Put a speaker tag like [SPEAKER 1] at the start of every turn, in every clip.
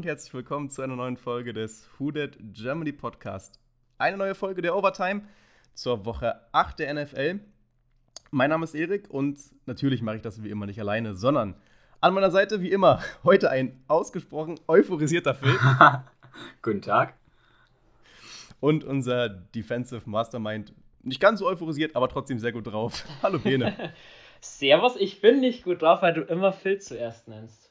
[SPEAKER 1] und herzlich willkommen zu einer neuen Folge des Who Did Germany Podcast. Eine neue Folge der Overtime zur Woche 8 der NFL. Mein Name ist Erik und natürlich mache ich das wie immer nicht alleine, sondern an meiner Seite wie immer heute ein ausgesprochen euphorisierter Phil.
[SPEAKER 2] Guten Tag.
[SPEAKER 1] Und unser Defensive Mastermind, nicht ganz so euphorisiert, aber trotzdem sehr gut drauf. Hallo Bene.
[SPEAKER 3] Servus, ich bin nicht gut drauf, weil du immer Phil zuerst nennst.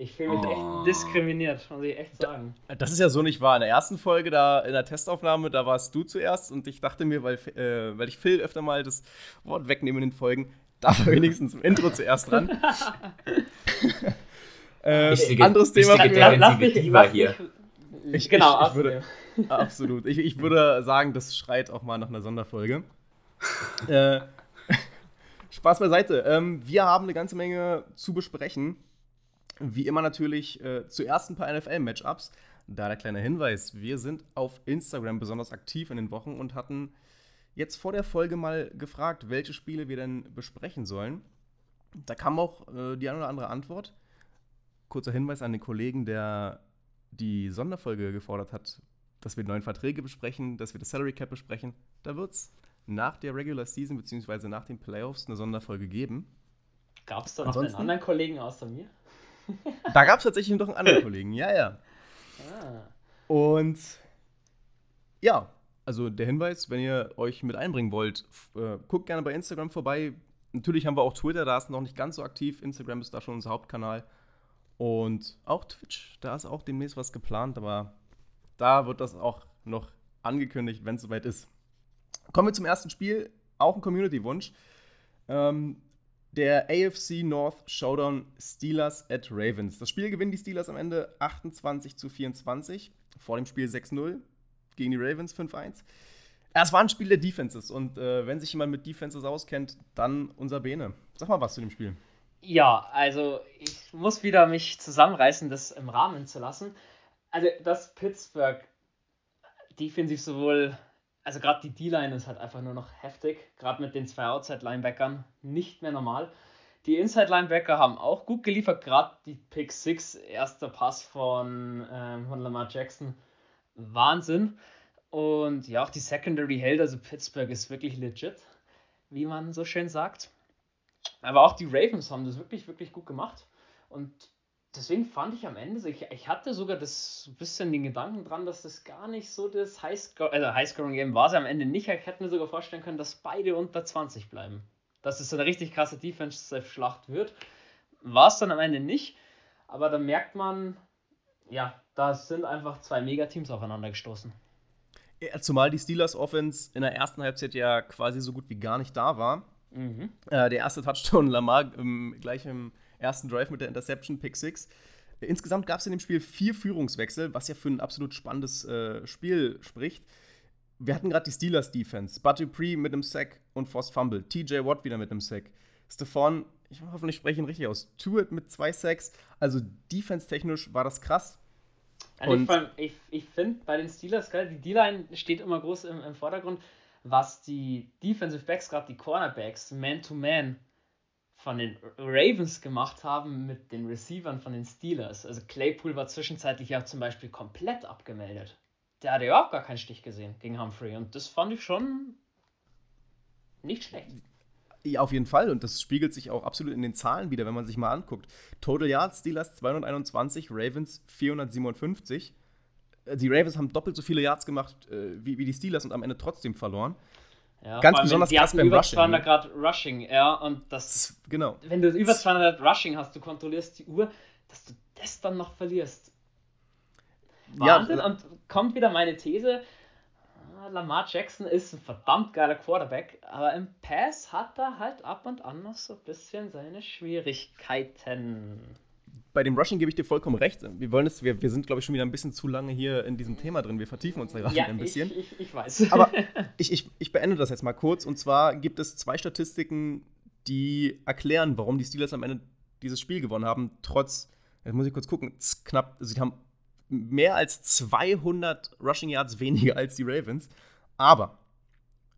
[SPEAKER 3] Ich fühle mich oh. echt diskriminiert, muss ich echt sagen.
[SPEAKER 1] Das ist ja so nicht wahr. In der ersten Folge, da in der Testaufnahme, da warst du zuerst und ich dachte mir, weil, äh, weil ich Phil öfter mal das Wort wegnehme in den Folgen, darf er wenigstens im Intro zuerst dran.
[SPEAKER 2] äh, ich, anderes Thema für
[SPEAKER 3] mich. Lass mich lieber hier.
[SPEAKER 1] Ich, genau, ich, ich würde, absolut. Ich, ich würde sagen, das schreit auch mal nach einer Sonderfolge. äh, Spaß beiseite. Ähm, wir haben eine ganze Menge zu besprechen. Wie immer natürlich äh, zuerst ein paar NFL-Matchups. Da der kleine Hinweis: Wir sind auf Instagram besonders aktiv in den Wochen und hatten jetzt vor der Folge mal gefragt, welche Spiele wir denn besprechen sollen. Da kam auch äh, die eine oder andere Antwort. Kurzer Hinweis an den Kollegen, der die Sonderfolge gefordert hat, dass wir neuen Verträge besprechen, dass wir das Salary Cap besprechen. Da wird es nach der Regular Season bzw. nach den Playoffs eine Sonderfolge geben.
[SPEAKER 3] Gab es da noch einen anderen Kollegen außer mir?
[SPEAKER 1] Da gab es tatsächlich noch einen anderen Kollegen, ja, ja. Ah. Und ja, also der Hinweis, wenn ihr euch mit einbringen wollt, äh, guckt gerne bei Instagram vorbei. Natürlich haben wir auch Twitter, da ist noch nicht ganz so aktiv. Instagram ist da schon unser Hauptkanal. Und auch Twitch, da ist auch demnächst was geplant, aber da wird das auch noch angekündigt, wenn es soweit ist. Kommen wir zum ersten Spiel, auch ein Community-Wunsch. Ähm, der AFC North Showdown Steelers at Ravens. Das Spiel gewinnen die Steelers am Ende 28 zu 24. Vor dem Spiel 6-0 gegen die Ravens 5-1. Es war ein Spiel der Defenses und äh, wenn sich jemand mit Defenses auskennt, dann unser Bene. Sag mal was zu dem Spiel.
[SPEAKER 3] Ja, also ich muss wieder mich zusammenreißen, das im Rahmen zu lassen. Also, dass Pittsburgh defensiv sowohl also gerade die D-Line ist halt einfach nur noch heftig, gerade mit den zwei Outside-Linebackern, nicht mehr normal. Die Inside-Linebacker haben auch gut geliefert, gerade die Pick 6, erster Pass von, ähm, von Lamar Jackson, Wahnsinn. Und ja, auch die Secondary hält, also Pittsburgh ist wirklich legit, wie man so schön sagt. Aber auch die Ravens haben das wirklich, wirklich gut gemacht. Und deswegen fand ich am Ende, ich, ich hatte sogar das bisschen den Gedanken dran, dass das gar nicht so das Highscore, also Highscoring-Game war es am Ende nicht. Ich hätte mir sogar vorstellen können, dass beide unter 20 bleiben. Dass es so eine richtig krasse Defense-Schlacht wird. War es dann am Ende nicht. Aber da merkt man, ja, da sind einfach zwei Megateams aufeinander gestoßen.
[SPEAKER 1] Ja, zumal die Steelers Offense in der ersten Halbzeit ja quasi so gut wie gar nicht da war. Mhm. Äh, der erste Touchdown Lamar im, gleich im ersten Drive mit der Interception, Pick 6. Insgesamt gab es in dem Spiel vier Führungswechsel, was ja für ein absolut spannendes äh, Spiel spricht. Wir hatten gerade die Steelers Defense. Bud Dupree mit einem Sack und Force Fumble. TJ Watt wieder mit einem Sack. Stefan, ich hoffe, ich spreche ihn richtig aus. Tuit mit zwei Sacks. Also defense-technisch war das krass.
[SPEAKER 3] Also und ich, ich, ich finde bei den Steelers, geil, die D-Line steht immer groß im, im Vordergrund, was die Defensive Backs, gerade die Cornerbacks, Man-to-Man, -Man, von den Ravens gemacht haben mit den Receivern von den Steelers. Also Claypool war zwischenzeitlich ja zum Beispiel komplett abgemeldet. Der hatte überhaupt gar keinen Stich gesehen gegen Humphrey und das fand ich schon nicht schlecht.
[SPEAKER 1] Ja, auf jeden Fall. Und das spiegelt sich auch absolut in den Zahlen wieder, wenn man sich mal anguckt. Total Yards, Steelers 221, Ravens 457. Äh, die Ravens haben doppelt so viele Yards gemacht äh, wie, wie die Steelers und am Ende trotzdem verloren.
[SPEAKER 3] Ja, Ganz besonders krass beim über Rushing. 200 ne? Grad Rushing, ja, und das,
[SPEAKER 1] genau.
[SPEAKER 3] wenn du über 200 Rushing hast, du kontrollierst die Uhr, dass du das dann noch verlierst. Wahnsinn, ja, und kommt wieder meine These, ah, Lamar Jackson ist ein verdammt geiler Quarterback, aber im Pass hat er halt ab und an noch so ein bisschen seine Schwierigkeiten
[SPEAKER 1] bei dem Rushing gebe ich dir vollkommen recht. Wir wollen es, wir, wir sind, glaube ich, schon wieder ein bisschen zu lange hier in diesem Thema drin. Wir vertiefen uns da gerade
[SPEAKER 3] ja,
[SPEAKER 1] ein bisschen.
[SPEAKER 3] Ich, ich, ich weiß.
[SPEAKER 1] Aber ich, ich, ich beende das jetzt mal kurz. Und zwar gibt es zwei Statistiken, die erklären, warum die Steelers am Ende dieses Spiel gewonnen haben, trotz, jetzt muss ich kurz gucken, knapp, sie haben mehr als 200 Rushing Yards weniger als die Ravens. Aber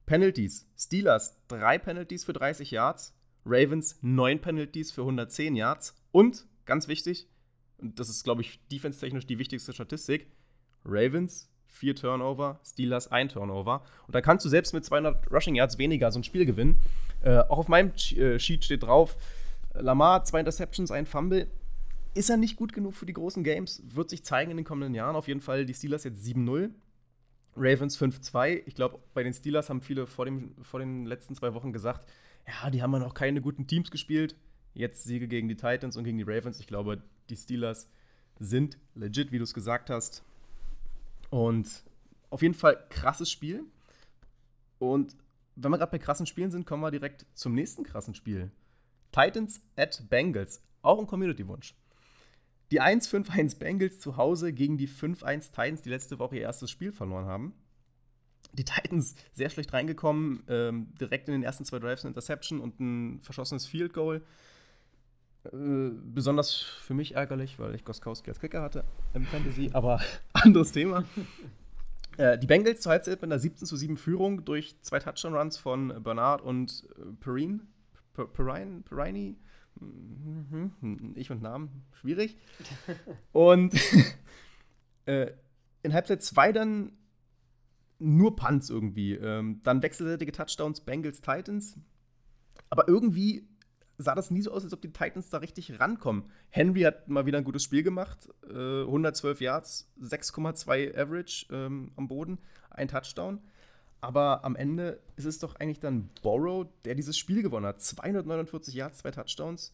[SPEAKER 1] Penalties, Steelers drei Penalties für 30 Yards, Ravens neun Penalties für 110 Yards und ganz wichtig, und das ist, glaube ich, defense-technisch die wichtigste Statistik. Ravens, vier Turnover, Steelers, ein Turnover. Und da kannst du selbst mit 200 Rushing Yards weniger so ein Spiel gewinnen. Äh, auch auf meinem äh, Sheet steht drauf, Lamar, zwei Interceptions, ein Fumble. Ist er nicht gut genug für die großen Games? Wird sich zeigen in den kommenden Jahren. Auf jeden Fall die Steelers jetzt 7-0. Ravens 5-2. Ich glaube, bei den Steelers haben viele vor, dem, vor den letzten zwei Wochen gesagt, ja, die haben ja noch keine guten Teams gespielt. Jetzt Siege gegen die Titans und gegen die Ravens. Ich glaube, die Steelers sind legit, wie du es gesagt hast. Und auf jeden Fall krasses Spiel. Und wenn wir gerade bei krassen Spielen sind, kommen wir direkt zum nächsten krassen Spiel. Titans at Bengals. Auch ein Community-Wunsch. Die 1-5-1 Bengals zu Hause gegen die 5-1 Titans, die letzte Woche ihr erstes Spiel verloren haben. Die Titans sehr schlecht reingekommen, ähm, direkt in den ersten zwei Drives eine Interception und ein verschossenes Field Goal. Äh, besonders für mich ärgerlich, weil ich Goskowski als Kicker hatte im Fantasy, aber anderes Thema. äh, die Bengals zur Halbzeit mit einer 17 zu 7 Führung durch zwei Touchdown-Runs von Bernard und äh, Perrine. Perrine? Perrine? Mhm. Ich und Namen, schwierig. Und in Halbzeit 2 dann nur Punts irgendwie. Ähm, dann wechselseitige Touchdowns Bengals Titans. Aber irgendwie sah das nie so aus, als ob die Titans da richtig rankommen. Henry hat mal wieder ein gutes Spiel gemacht. Äh, 112 Yards, 6,2 Average ähm, am Boden, ein Touchdown. Aber am Ende ist es doch eigentlich dann Borrow, der dieses Spiel gewonnen hat. 249 Yards, zwei Touchdowns.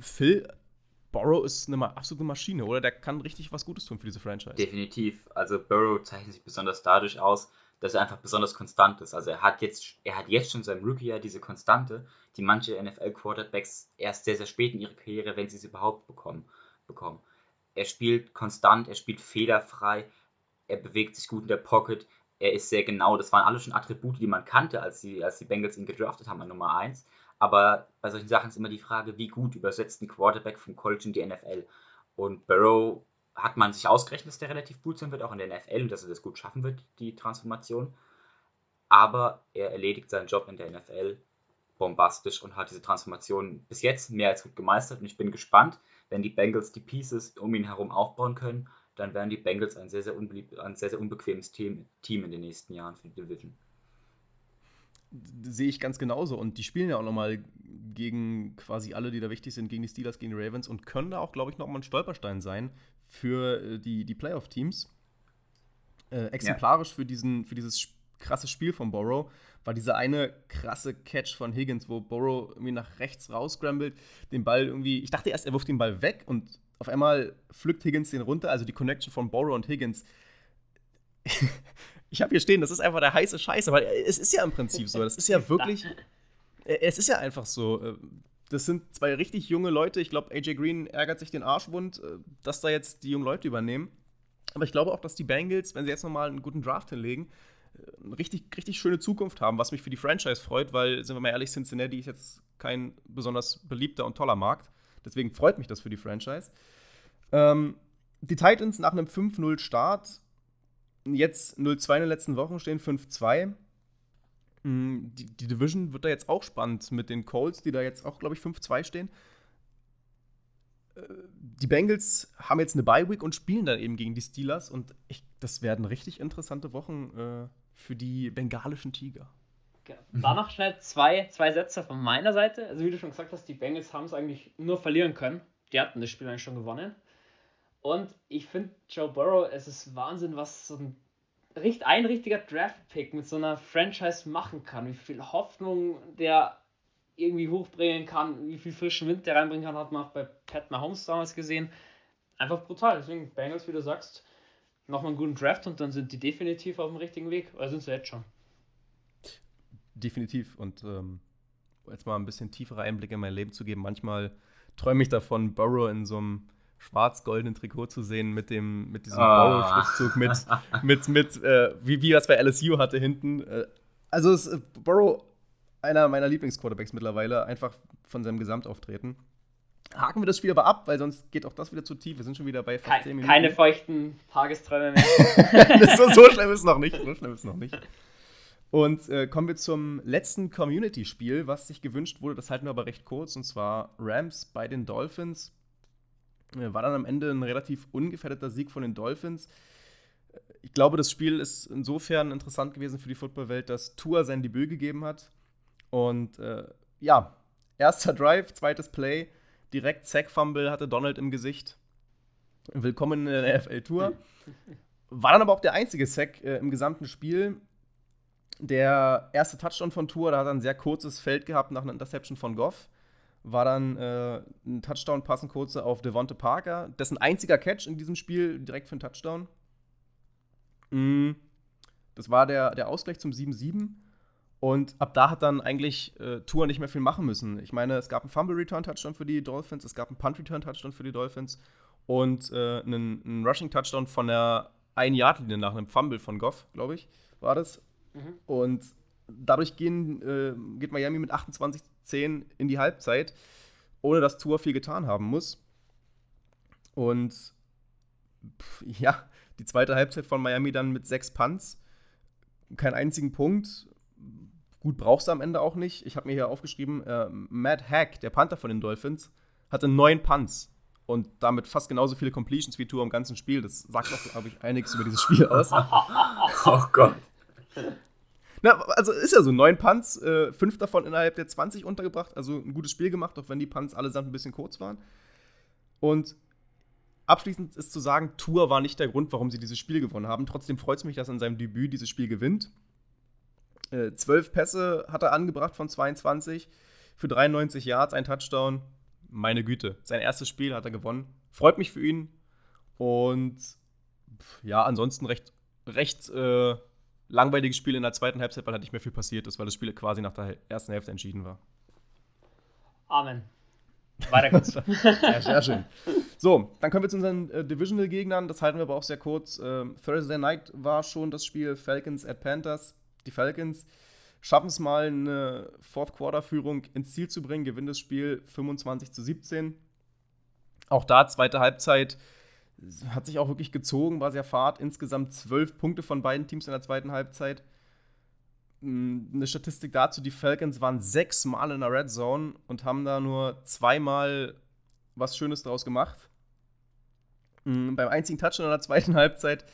[SPEAKER 1] Phil, Borrow ist eine absolute Maschine, oder? Der kann richtig was Gutes tun für diese Franchise.
[SPEAKER 2] Definitiv. Also Burrow zeichnet sich besonders dadurch aus, dass er einfach besonders konstant ist. Also er hat jetzt, er hat jetzt schon seinem Rookie-Jahr diese Konstante, die manche NFL-Quarterbacks erst sehr, sehr spät in ihrer Karriere, wenn sie sie überhaupt bekommen, bekommen. Er spielt konstant, er spielt fehlerfrei, er bewegt sich gut in der Pocket, er ist sehr genau. Das waren alle schon Attribute, die man kannte, als die, als die Bengals ihn gedraftet haben an Nummer 1. Aber bei solchen Sachen ist immer die Frage, wie gut übersetzt ein Quarterback vom College in die NFL. Und Burrow hat man sich ausgerechnet, dass der relativ gut sein wird, auch in der NFL, und dass er das gut schaffen wird, die Transformation. Aber er erledigt seinen Job in der NFL bombastisch und hat diese Transformation bis jetzt mehr als gut gemeistert. Und ich bin gespannt, wenn die Bengals die Pieces um ihn herum aufbauen können, dann werden die Bengals ein sehr, sehr, unbeliebt, ein sehr, sehr unbequemes Team, Team in den nächsten Jahren für die Division.
[SPEAKER 1] Sehe ich ganz genauso. Und die spielen ja auch nochmal gegen quasi alle, die da wichtig sind, gegen die Steelers, gegen die Ravens und können da auch, glaube ich, nochmal ein Stolperstein sein für äh, die, die Playoff-Teams. Äh, exemplarisch ja. für, diesen, für dieses krasse Spiel von Borrow war dieser eine krasse Catch von Higgins, wo Borrow irgendwie nach rechts rausscrambled, den Ball irgendwie, ich dachte erst, er wirft den Ball weg und auf einmal pflückt Higgins den runter, also die Connection von Borrow und Higgins. ich habe hier stehen, das ist einfach der heiße Scheiß, aber es ist ja im Prinzip so, das ist ja wirklich, es ist ja einfach so. Äh, das sind zwei richtig junge Leute. Ich glaube, AJ Green ärgert sich den Arschwund, äh, dass da jetzt die jungen Leute übernehmen. Aber ich glaube auch, dass die Bengals, wenn sie jetzt nochmal einen guten Draft hinlegen, äh, eine richtig, richtig schöne Zukunft haben, was mich für die Franchise freut, weil, sind wir mal ehrlich, Cincinnati ist jetzt kein besonders beliebter und toller Markt. Deswegen freut mich das für die Franchise. Ähm, die Titans nach einem 5-0-Start, jetzt 0-2 in den letzten Wochen, stehen 5-2. Mm, die, die, Division wird da jetzt auch spannend mit den Colts, die da jetzt auch, glaube ich, 5-2 stehen. Äh, die Bengals haben jetzt eine Bye-Week und spielen dann eben gegen die Steelers und ich, das werden richtig interessante Wochen äh, für die bengalischen Tiger.
[SPEAKER 3] Da noch schnell zwei, zwei Sätze von meiner Seite. Also wie du schon gesagt hast, die Bengals haben es eigentlich nur verlieren können. Die hatten das Spiel eigentlich schon gewonnen. Und ich finde Joe Burrow, es ist Wahnsinn, was so ein, ein richtiger Draft-Pick mit so einer Franchise machen kann. Wie viel Hoffnung der irgendwie hochbringen kann, wie viel frischen Wind der reinbringen kann, hat man auch bei Pat Mahomes damals gesehen. Einfach brutal. Deswegen Bengals, wie du sagst, nochmal einen guten Draft und dann sind die definitiv auf dem richtigen Weg. Oder sind sie jetzt schon?
[SPEAKER 1] Definitiv. Und ähm, jetzt mal ein bisschen tiefere Einblicke in mein Leben zu geben. Manchmal träume ich davon, Burrow in so einem schwarz-goldenen Trikot zu sehen mit dem mit diesem oh. Burrow-Schriftzug mit mit mit äh, wie wie das bei LSU hatte hinten. Äh, also ist äh, Burrow einer meiner Lieblingsquarterbacks mittlerweile einfach von seinem Gesamtauftreten. Haken wir das Spiel aber ab, weil sonst geht auch das wieder zu tief. Wir sind schon wieder bei
[SPEAKER 3] fast Ke 10 Minuten. Keine feuchten Tagesträume mehr.
[SPEAKER 1] so, so schlimm ist es noch nicht. So schlimm ist es noch nicht. Und äh, kommen wir zum letzten Community-Spiel, was sich gewünscht wurde. Das halten wir aber recht kurz. Und zwar Rams bei den Dolphins. Äh, war dann am Ende ein relativ ungefährdeter Sieg von den Dolphins. Ich glaube, das Spiel ist insofern interessant gewesen für die Footballwelt, dass Tua sein Debüt gegeben hat. Und äh, ja, erster Drive, zweites Play, direkt Sack-Fumble hatte Donald im Gesicht. Willkommen in der NFL-Tour. War dann aber auch der einzige Sack äh, im gesamten Spiel. Der erste Touchdown von Tour, da hat er ein sehr kurzes Feld gehabt nach einer Interception von Goff. War dann äh, ein Touchdown passen kurze auf Devonte Parker. Dessen einziger Catch in diesem Spiel direkt für einen Touchdown. Mm, das war der, der Ausgleich zum 7-7. Und ab da hat dann eigentlich äh, Tour nicht mehr viel machen müssen. Ich meine, es gab einen Fumble-Return-Touchdown für die Dolphins, es gab einen Punt-Return-Touchdown für die Dolphins und äh, einen, einen Rushing-Touchdown von der Ein-Yard-Linie nach einem Fumble von Goff, glaube ich, war das. Mhm. Und dadurch gehen, äh, geht Miami mit 28-10 in die Halbzeit, ohne dass Tour viel getan haben muss. Und pff, ja, die zweite Halbzeit von Miami dann mit sechs Punts. Keinen einzigen Punkt. Gut, brauchst du am Ende auch nicht. Ich habe mir hier aufgeschrieben, äh, Matt Hack, der Panther von den Dolphins, hatte neun Punts und damit fast genauso viele Completions wie Tour im ganzen Spiel. Das sagt auch, glaube ich, einiges über dieses Spiel aus.
[SPEAKER 2] oh Gott.
[SPEAKER 1] Na, also ist ja so, neun Punts, äh, fünf davon innerhalb der 20 untergebracht, also ein gutes Spiel gemacht, auch wenn die Punts allesamt ein bisschen kurz waren. Und abschließend ist zu sagen, Tour war nicht der Grund, warum sie dieses Spiel gewonnen haben. Trotzdem freut es mich, dass er in seinem Debüt dieses Spiel gewinnt. Äh, zwölf Pässe hat er angebracht von 22 für 93 Yards, ein Touchdown. Meine Güte, sein erstes Spiel hat er gewonnen. Freut mich für ihn. Und ja, ansonsten recht, recht äh, langweiliges Spiel in der zweiten Halbzeit, weil halt nicht mehr viel passiert ist, weil das Spiel quasi nach der ersten Hälfte entschieden war.
[SPEAKER 3] Amen. Weiter geht's.
[SPEAKER 1] ja, sehr schön. So, dann kommen wir zu unseren äh, Divisional-Gegnern. Das halten wir aber auch sehr kurz. Ähm, Thursday Night war schon das Spiel Falcons at Panthers. Die Falcons schaffen es mal, eine Fourth-Quarter-Führung ins Ziel zu bringen, gewinnen das Spiel 25 zu 17. Auch da zweite Halbzeit hat sich auch wirklich gezogen, war sehr fad. Insgesamt zwölf Punkte von beiden Teams in der zweiten Halbzeit. Hm, eine Statistik dazu: Die Falcons waren sechsmal in der Red Zone und haben da nur zweimal was Schönes draus gemacht. Hm, beim einzigen Touchdown in der zweiten Halbzeit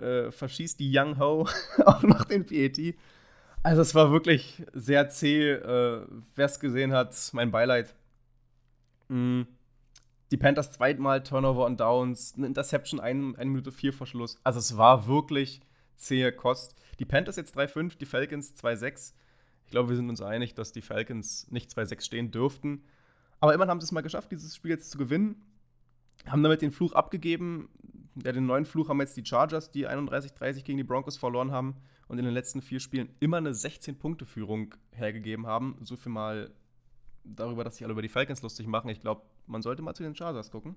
[SPEAKER 1] äh, verschießt die Young Ho auch noch den PAT. Also, es war wirklich sehr zäh. Äh, Wer es gesehen hat, mein Beileid. Mhm die Panthers zweimal Turnover und Downs, eine Interception, eine, eine Minute vier vor Schluss. Also es war wirklich zähe Kost. Die Panthers jetzt 3-5, die Falcons 2-6. Ich glaube, wir sind uns einig, dass die Falcons nicht 2-6 stehen dürften. Aber immerhin haben sie es mal geschafft, dieses Spiel jetzt zu gewinnen. Haben damit den Fluch abgegeben. Ja, den neuen Fluch haben jetzt die Chargers, die 31-30 gegen die Broncos verloren haben und in den letzten vier Spielen immer eine 16-Punkte-Führung hergegeben haben. So viel mal darüber, dass sich alle über die Falcons lustig machen. Ich glaube, man sollte mal zu den Chargers gucken.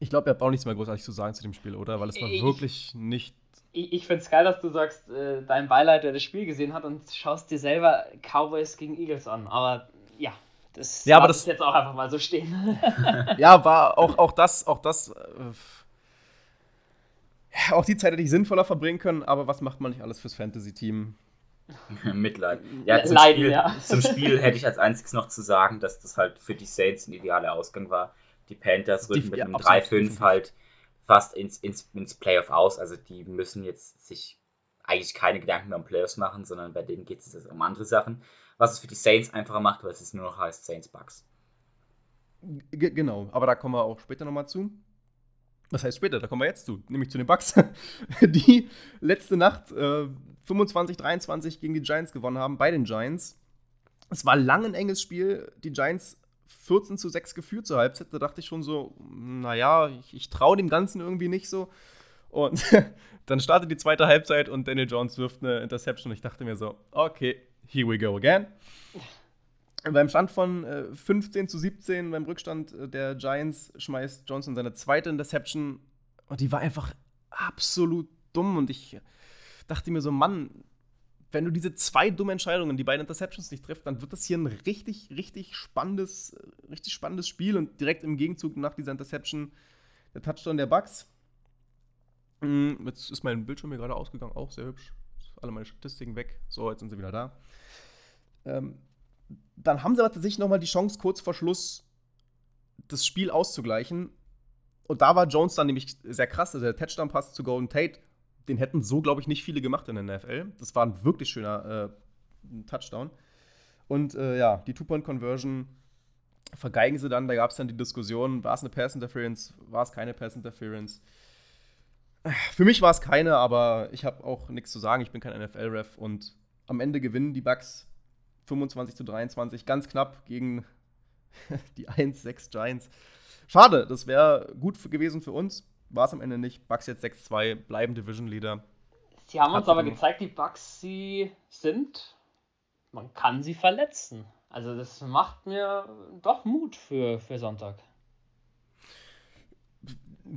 [SPEAKER 1] Ich glaube, ihr habt auch nichts mehr großartig zu sagen zu dem Spiel, oder? Weil es war ich, wirklich nicht.
[SPEAKER 3] Ich, ich finde es geil, dass du sagst, äh, dein Beileid, der das Spiel gesehen hat und schaust dir selber Cowboys gegen Eagles an. Aber ja, das
[SPEAKER 1] ja, aber das
[SPEAKER 3] jetzt auch einfach mal so stehen.
[SPEAKER 1] ja, war auch, auch das, auch das. Äh, auch die Zeit hätte ich sinnvoller verbringen können, aber was macht man nicht alles fürs Fantasy-Team?
[SPEAKER 2] Mitleid. Ja, zum, Leiden, Spiel, ja. zum Spiel hätte ich als einziges noch zu sagen, dass das halt für die Saints ein idealer Ausgang war. Die Panthers rücken mit ja, einem 3-5 halt fast ins, ins, ins Playoff aus. Also die müssen jetzt sich eigentlich keine Gedanken mehr um Playoffs machen, sondern bei denen geht es um andere Sachen. Was es für die Saints einfacher macht, weil es ist nur noch heißt Saints Bucks.
[SPEAKER 1] Genau, aber da kommen wir auch später nochmal zu. Was heißt später? Da kommen wir jetzt zu, nämlich zu den Bucks, die letzte Nacht äh, 25-23 gegen die Giants gewonnen haben, bei den Giants. Es war lang ein enges Spiel. Die Giants 14 zu 6 geführt zur Halbzeit. Da dachte ich schon so, naja, ich, ich traue dem Ganzen irgendwie nicht so. Und dann startet die zweite Halbzeit und Daniel Jones wirft eine Interception. Ich dachte mir so, okay, here we go again. Beim Stand von äh, 15 zu 17, beim Rückstand äh, der Giants, schmeißt Johnson seine zweite Interception. Und die war einfach absolut dumm. Und ich dachte mir so, Mann, wenn du diese zwei dummen Entscheidungen, die beiden Interceptions nicht triffst, dann wird das hier ein richtig, richtig spannendes, richtig spannendes Spiel und direkt im Gegenzug nach dieser Interception der Touchdown der Bucks. Mm, jetzt ist mein Bildschirm hier gerade ausgegangen, auch sehr hübsch. Alle meine Statistiken weg. So, jetzt sind sie wieder da. Ähm, dann haben sie aber tatsächlich nochmal die Chance, kurz vor Schluss das Spiel auszugleichen. Und da war Jones dann nämlich sehr krass. Also der Touchdown-Pass zu Golden Tate, den hätten so, glaube ich, nicht viele gemacht in der NFL. Das war ein wirklich schöner äh, Touchdown. Und äh, ja, die Two-Point-Conversion vergeigen sie dann. Da gab es dann die Diskussion, war es eine Pass-Interference, war es keine Pass-Interference. Für mich war es keine, aber ich habe auch nichts zu sagen. Ich bin kein NFL-Ref und am Ende gewinnen die Bucks 25 zu 23, ganz knapp gegen die 1-6 Giants. Schade, das wäre gut gewesen für uns. War es am Ende nicht. Bucks jetzt 6-2, bleiben Division Leader.
[SPEAKER 3] Sie haben uns aber gezeigt, die Bucks sie sind. Man kann sie verletzen. Also das macht mir doch Mut für, für Sonntag.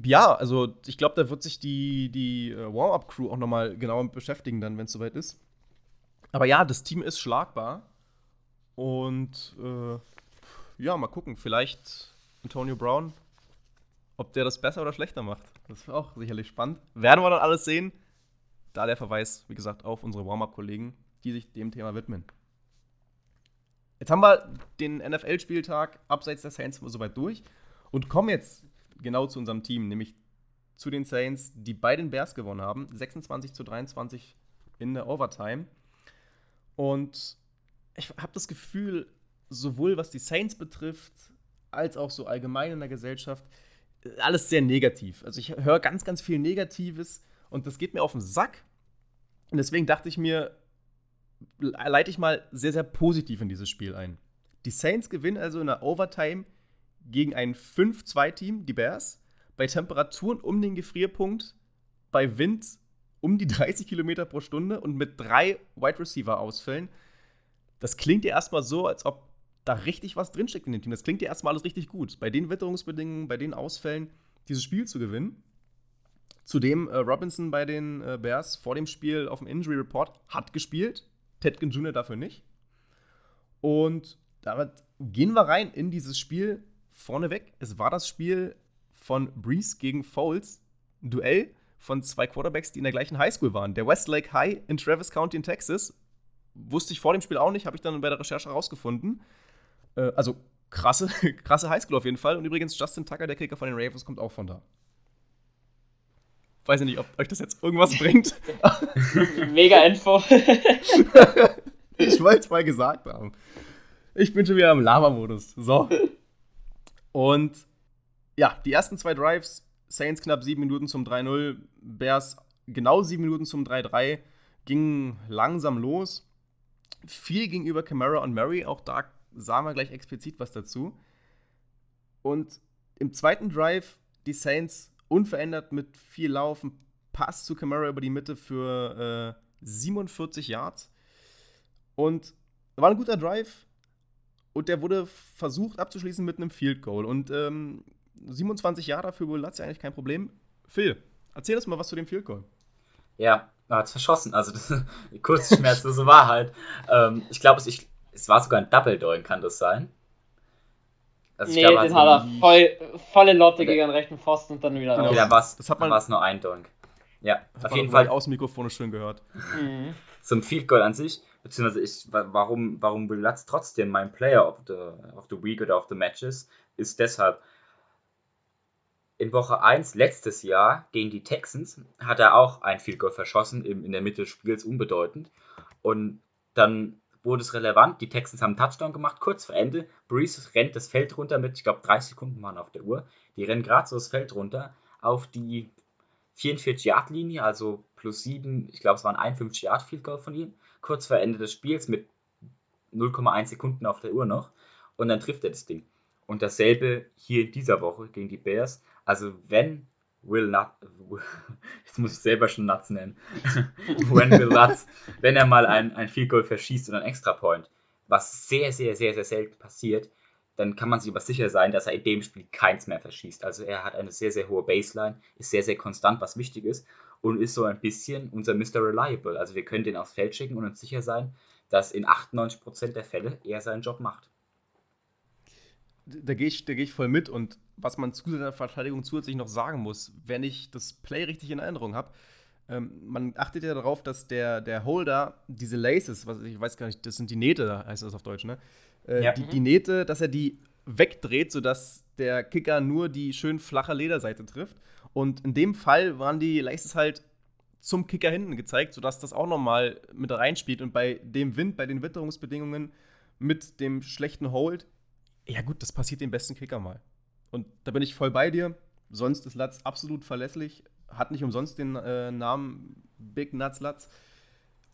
[SPEAKER 1] Ja, also ich glaube, da wird sich die, die äh, Warm-Up-Crew auch nochmal genauer beschäftigen, dann, wenn es soweit ist. Aber ja, das Team ist schlagbar. Und äh, ja, mal gucken. Vielleicht Antonio Brown, ob der das besser oder schlechter macht. Das ist auch sicherlich spannend. Werden wir dann alles sehen. Da der Verweis, wie gesagt, auf unsere Warm-Up-Kollegen, die sich dem Thema widmen. Jetzt haben wir den NFL-Spieltag abseits der Saints soweit durch und kommen jetzt genau zu unserem Team, nämlich zu den Saints, die bei den Bears gewonnen haben. 26 zu 23 in der Overtime. Und ich habe das Gefühl, sowohl was die Saints betrifft, als auch so allgemein in der Gesellschaft, alles sehr negativ. Also ich höre ganz, ganz viel Negatives und das geht mir auf den Sack. Und deswegen dachte ich mir, leite ich mal sehr, sehr positiv in dieses Spiel ein. Die Saints gewinnen also in der Overtime gegen ein 5-2-Team, die Bears, bei Temperaturen um den Gefrierpunkt, bei Wind um die 30 Kilometer pro Stunde und mit drei Wide Receiver-Ausfällen. Das klingt ja erstmal so, als ob da richtig was drinsteckt in dem Team. Das klingt ja erstmal alles richtig gut. Bei den Witterungsbedingungen, bei den Ausfällen, dieses Spiel zu gewinnen. Zudem äh, Robinson bei den äh, Bears vor dem Spiel auf dem Injury Report hat gespielt. Tedkin Jr. dafür nicht. Und damit gehen wir rein in dieses Spiel vorneweg. Es war das Spiel von Breeze gegen Foles. Ein Duell von zwei Quarterbacks, die in der gleichen Highschool waren. Der Westlake High in Travis County in Texas. Wusste ich vor dem Spiel auch nicht, habe ich dann bei der Recherche herausgefunden. Äh, also krasse, krasse Highschool auf jeden Fall. Und übrigens, Justin Tucker, der Kicker von den Ravens, kommt auch von da. Weiß ich nicht, ob euch das jetzt irgendwas bringt.
[SPEAKER 3] Mega Info.
[SPEAKER 1] ich wollte es mal gesagt haben. Ich bin schon wieder im Lava-Modus. So. Und ja, die ersten zwei Drives, Saints knapp sieben Minuten zum 3-0, Bears genau sieben Minuten zum 3-3, gingen langsam los. Viel gegenüber Camara und Murray, auch da sagen wir gleich explizit was dazu. Und im zweiten Drive die Saints unverändert mit viel Laufen, Pass zu Camara über die Mitte für äh, 47 Yards. Und war ein guter Drive. Und der wurde versucht abzuschließen mit einem Field Goal. Und ähm, 27 Jahre dafür wohl hat ja eigentlich kein Problem. Phil, erzähl uns mal was zu dem Field Goal.
[SPEAKER 2] Ja, er hat verschossen. Also, das, die kurzschmerzlose Wahrheit. Ähm, ich glaube, es, es war sogar ein Double Doing, kann das sein?
[SPEAKER 3] Also nee, glaub, den hat er voll, volle Lotte gegen den rechten Pfosten und dann wieder
[SPEAKER 2] okay, dann war's, das hat man, war nur ein Doink. Ja,
[SPEAKER 1] auf jeden Fall. Aus dem Mikrofon schön gehört.
[SPEAKER 2] Mhm. Zum Field Goal an sich, beziehungsweise ich, warum, warum Will Lutz trotzdem mein Player of the, of the Week oder of the Matches, ist deshalb, in Woche 1 letztes Jahr gegen die Texans hat er auch ein Field Goal verschossen, im, in der Mitte des Spiels unbedeutend. Und dann wurde es relevant. Die Texans haben einen Touchdown gemacht, kurz vor Ende. Breeze rennt das Feld runter mit, ich glaube, 30 Sekunden waren auf der Uhr. Die rennen gerade so das Feld runter auf die 44-Yard-Linie, also plus 7, ich glaube, es war ein 51-Yard-Field-Goal von ihm, kurz vor Ende des Spiels mit 0,1 Sekunden auf der Uhr noch. Und dann trifft er das Ding. Und dasselbe hier in dieser Woche gegen die Bears. Also, wenn Will Nut, jetzt muss ich selber schon Nuts nennen, wenn Will Nuts, wenn er mal ein, ein Field Goal verschießt und ein Extra Point, was sehr, sehr, sehr, sehr selten passiert, dann kann man sich aber sicher sein, dass er in dem Spiel keins mehr verschießt. Also er hat eine sehr, sehr hohe Baseline, ist sehr, sehr konstant, was wichtig ist und ist so ein bisschen unser Mr. Reliable. Also wir können den aufs Feld schicken und uns sicher sein, dass in 98% der Fälle er seinen Job macht.
[SPEAKER 1] Da gehe ich, geh ich voll mit und was man zu seiner Verteidigung zusätzlich noch sagen muss, wenn ich das Play richtig in Erinnerung habe, ähm, man achtet ja darauf, dass der, der Holder diese Laces, was ich weiß gar nicht, das sind die Nähte, heißt das auf Deutsch, ne? Äh, ja. die, die, Nähte, dass er die wegdreht, sodass der Kicker nur die schön flache Lederseite trifft. Und in dem Fall waren die Laces halt zum Kicker hinten gezeigt, sodass das auch nochmal mit reinspielt. Und bei dem Wind, bei den Witterungsbedingungen mit dem schlechten Hold, ja gut, das passiert dem besten Kicker mal. Und da bin ich voll bei dir. Sonst ist Latz absolut verlässlich. Hat nicht umsonst den äh, Namen Big Nuts Latz.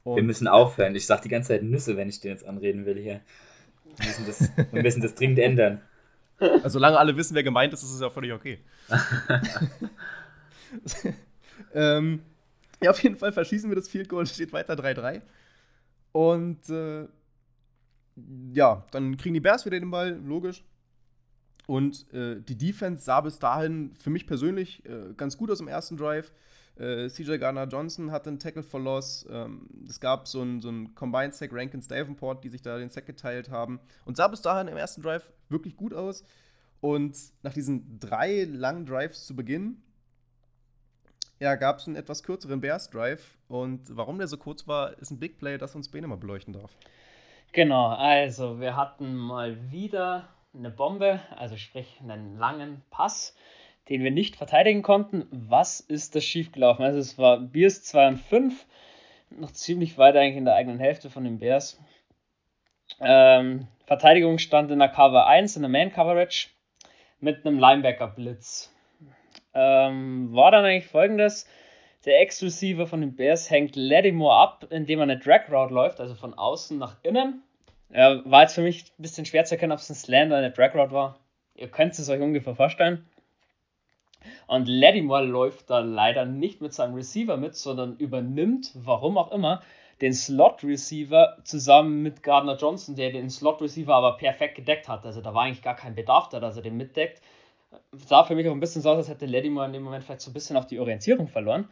[SPEAKER 2] Und wir müssen aufhören. Ich sag die ganze Zeit Nüsse, wenn ich den jetzt anreden will hier. Wir müssen das, wir müssen das dringend ändern.
[SPEAKER 1] Also, solange alle wissen, wer gemeint ist, ist es ja völlig okay. ähm, ja, auf jeden Fall verschießen wir das Field Goal, steht weiter 3-3. Und äh, ja, dann kriegen die Bears wieder den Ball, logisch. Und äh, die Defense sah bis dahin für mich persönlich äh, ganz gut aus im ersten Drive. Äh, CJ Garner Johnson hatte einen Tackle for Loss. Ähm, es gab so einen so Combined Sack Rankins Davenport, die sich da den Sack geteilt haben. Und sah bis dahin im ersten Drive wirklich gut aus. Und nach diesen drei langen Drives zu Beginn ja, gab es einen etwas kürzeren Bears Drive. Und warum der so kurz war, ist ein Big Play, das uns Bene mal beleuchten darf.
[SPEAKER 3] Genau, also wir hatten mal wieder eine Bombe, also sprich einen langen Pass, den wir nicht verteidigen konnten. Was ist das schiefgelaufen? Also es war Bears 2 und 5, noch ziemlich weit eigentlich in der eigenen Hälfte von den Bears. Ähm, Verteidigung stand in der Cover 1, in der Man Coverage mit einem Linebacker Blitz ähm, war dann eigentlich folgendes. Der Ex-Receiver von den Bears hängt Lattimore ab, indem er eine Drag Route läuft, also von außen nach innen. Er war jetzt für mich ein bisschen schwer zu erkennen, ob es ein Slant oder eine Drag Route war. Ihr könnt es euch ungefähr vorstellen. Und Lattimore läuft da leider nicht mit seinem Receiver mit, sondern übernimmt, warum auch immer, den Slot Receiver zusammen mit Gardner Johnson, der den Slot Receiver aber perfekt gedeckt hat. Also da war eigentlich gar kein Bedarf da, dass er den mitdeckt sah für mich auch ein bisschen so aus, als hätte Lattimore in dem Moment vielleicht so ein bisschen auch die Orientierung verloren.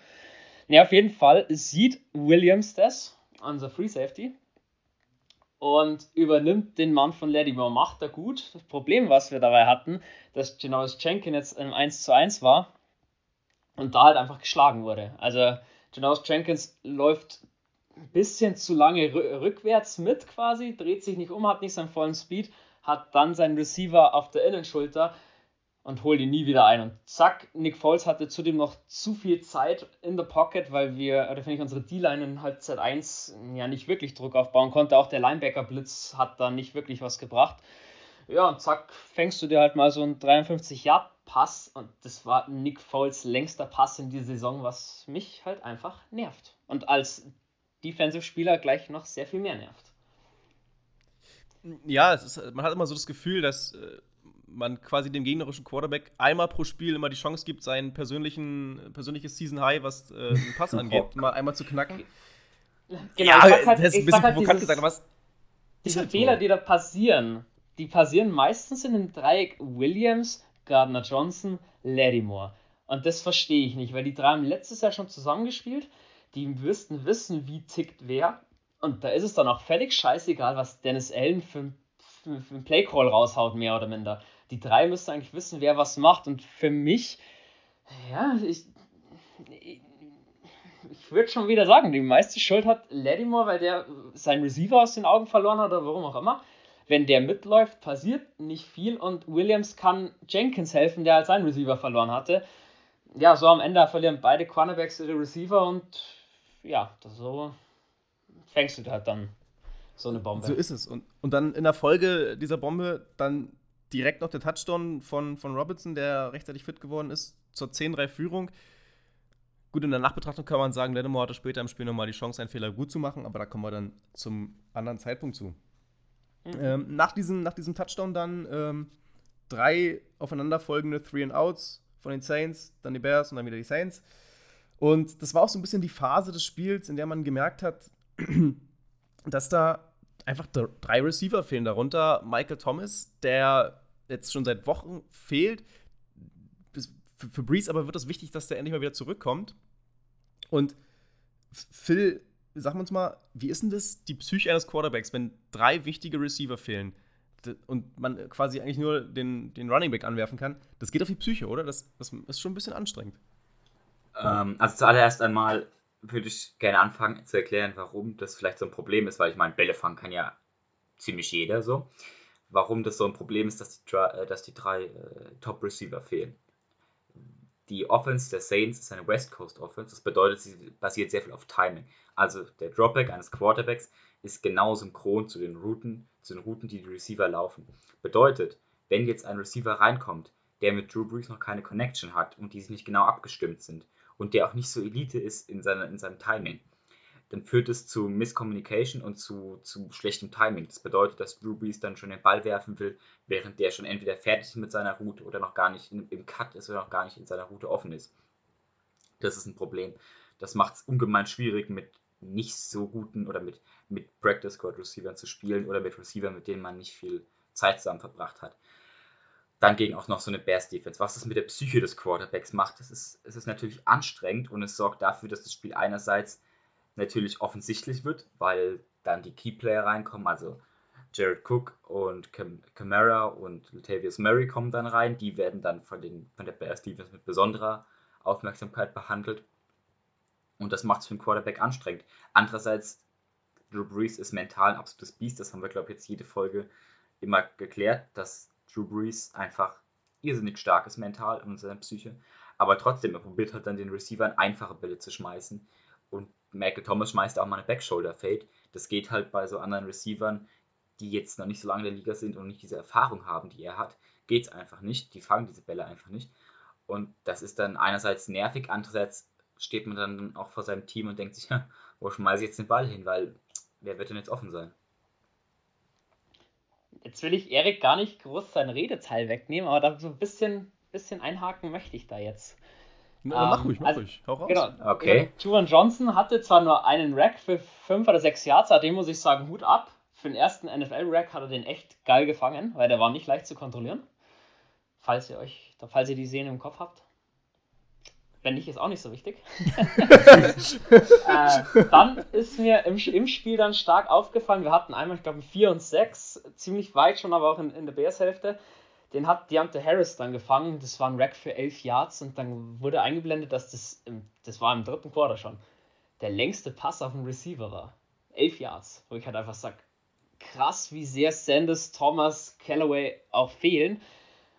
[SPEAKER 3] Ja, auf jeden Fall sieht Williams das, unser Free Safety, und übernimmt den Mann von Lattimore. Macht er gut. Das Problem, was wir dabei hatten, dass Janoris Jenkins jetzt im 1 zu 1 war und da halt einfach geschlagen wurde. Also Janoris Jenkins läuft ein bisschen zu lange rückwärts mit quasi, dreht sich nicht um, hat nicht seinen vollen Speed, hat dann seinen Receiver auf der Innenschulter und hol ihn nie wieder ein. Und zack, Nick Foles hatte zudem noch zu viel Zeit in der Pocket, weil wir, oder finde ich, unsere D-Line in Halbzeit 1 ja nicht wirklich Druck aufbauen konnte. Auch der Linebacker-Blitz hat da nicht wirklich was gebracht. Ja, und zack, fängst du dir halt mal so einen 53-Yard-Pass und das war Nick Foles längster Pass in dieser Saison, was mich halt einfach nervt. Und als Defensive-Spieler gleich noch sehr viel mehr nervt.
[SPEAKER 1] Ja, ist, man hat immer so das Gefühl, dass äh, man quasi dem gegnerischen Quarterback einmal pro Spiel immer die Chance gibt, sein persönlichen, persönliches Season High, was äh, den Pass angeht, mal einmal zu knacken.
[SPEAKER 3] Genau, ja, halt, das ist ein bisschen halt provokant gesagt, aber was. Diese halt Fehler, so. die da passieren, die passieren meistens in dem Dreieck Williams, Gardner Johnson, Lattimore. Und das verstehe ich nicht, weil die drei haben letztes Jahr schon zusammengespielt. Die müssten wissen, wie tickt wer. Und da ist es dann auch völlig scheißegal, was Dennis Allen für, für, für einen Playcall raushaut, mehr oder minder die drei müssen eigentlich wissen, wer was macht. Und für mich, ja, ich, ich, ich würde schon wieder sagen, die meiste Schuld hat Lattimore, weil der seinen Receiver aus den Augen verloren hat oder warum auch immer. Wenn der mitläuft, passiert nicht viel und Williams kann Jenkins helfen, der halt seinen Receiver verloren hatte. Ja, so am Ende verlieren beide Cornerbacks ihre Receiver und ja, so fängst du halt dann so eine Bombe.
[SPEAKER 1] So ist es. Und, und dann in der Folge dieser Bombe dann direkt noch der Touchdown von, von Robinson, der rechtzeitig fit geworden ist, zur 10-3-Führung. Gut, in der Nachbetrachtung kann man sagen, Lattimore hatte später im Spiel nochmal die Chance, einen Fehler gut zu machen, aber da kommen wir dann zum anderen Zeitpunkt zu. Mhm. Ähm, nach, diesem, nach diesem Touchdown dann ähm, drei aufeinanderfolgende Three and Outs von den Saints, dann die Bears und dann wieder die Saints. Und das war auch so ein bisschen die Phase des Spiels, in der man gemerkt hat, dass da einfach drei Receiver fehlen. Darunter Michael Thomas, der jetzt schon seit Wochen fehlt. Für, Breeze aber wird es wichtig, dass der endlich mal wieder zurückkommt. Und Phil, sag uns mal, wie ist denn das, die Psyche eines Quarterbacks, wenn drei wichtige Receiver fehlen und man quasi eigentlich nur den, den Running Back anwerfen kann? Das geht auf die Psyche, oder? Das, das ist schon ein bisschen anstrengend.
[SPEAKER 2] Ähm, also zuallererst einmal würde ich gerne anfangen zu erklären, warum das vielleicht so ein Problem ist, weil ich meine, Bälle fangen kann ja ziemlich jeder so. Warum das so ein Problem ist, dass die, äh, dass die drei äh, Top-Receiver fehlen. Die Offense der Saints ist eine West Coast Offense, das bedeutet, sie basiert sehr viel auf Timing. Also der Dropback eines Quarterbacks ist genau synchron zu den Routen, zu den Routen, die die Receiver laufen. Bedeutet, wenn jetzt ein Receiver reinkommt, der mit Drew Brees noch keine Connection hat und die sich nicht genau abgestimmt sind und der auch nicht so Elite ist in, seiner, in seinem Timing, dann führt es zu Miscommunication und zu, zu schlechtem Timing. Das bedeutet, dass Drew Brees dann schon den Ball werfen will, während der schon entweder fertig ist mit seiner Route oder noch gar nicht im Cut ist oder noch gar nicht in seiner Route offen ist. Das ist ein Problem. Das macht es ungemein schwierig, mit nicht so guten oder mit, mit Practice Squad Receivern zu spielen oder mit Receivern, mit denen man nicht viel Zeit zusammen verbracht hat. Dann gegen auch noch so eine Bears Defense. Was das mit der Psyche des Quarterbacks macht, das ist, es ist natürlich anstrengend und es sorgt dafür, dass das Spiel einerseits natürlich offensichtlich wird, weil dann die Keyplayer reinkommen, also Jared Cook und Cam Camara und Latavius Murray kommen dann rein. Die werden dann von, den, von der Bears Defense mit besonderer Aufmerksamkeit behandelt. Und das macht es für den Quarterback anstrengend. Andererseits, Drew Brees ist mental ein absolutes Biest. Das haben wir, glaube ich, jetzt jede Folge immer geklärt, dass Drew Brees einfach irrsinnig stark ist mental und seine Psyche. Aber trotzdem, er probiert halt dann den Receivern einfache Bälle zu schmeißen. Und Michael Thomas schmeißt auch mal eine Backshoulder-Fade. Das geht halt bei so anderen Receivern, die jetzt noch nicht so lange in der Liga sind und nicht diese Erfahrung haben, die er hat, geht es einfach nicht. Die fangen diese Bälle einfach nicht. Und das ist dann einerseits nervig, andererseits steht man dann auch vor seinem Team und denkt sich, ja, wo schmeiße ich jetzt den Ball hin, weil wer wird denn jetzt offen sein?
[SPEAKER 3] Jetzt will ich Erik gar nicht groß sein Redeteil wegnehmen, aber da so ein bisschen, bisschen einhaken möchte ich da jetzt.
[SPEAKER 1] Na, ähm, mach ruhig, mach also, ruhig. Hau raus.
[SPEAKER 3] Genau. Okay. Juwan Johnson hatte zwar nur einen Rack für fünf oder sechs Yards, dem muss ich sagen, Hut ab. Für den ersten NFL-Rack hat er den echt geil gefangen, weil der war nicht leicht zu kontrollieren. Falls ihr euch, falls ihr die Szene im Kopf habt. Wenn nicht, ist auch nicht so wichtig. äh, dann ist mir im, im, Spiel dann stark aufgefallen, wir hatten einmal, ich glaube, 4 und 6, ziemlich weit schon, aber auch in, in der Bears-Hälfte. Den hat Deontay Harris dann gefangen. Das war ein Rack für 11 Yards und dann wurde eingeblendet, dass das, im, das war im dritten Quarter schon, der längste Pass auf den Receiver war. 11 Yards, wo ich halt einfach sage, krass, wie sehr Sanders, Thomas, Callaway auch fehlen.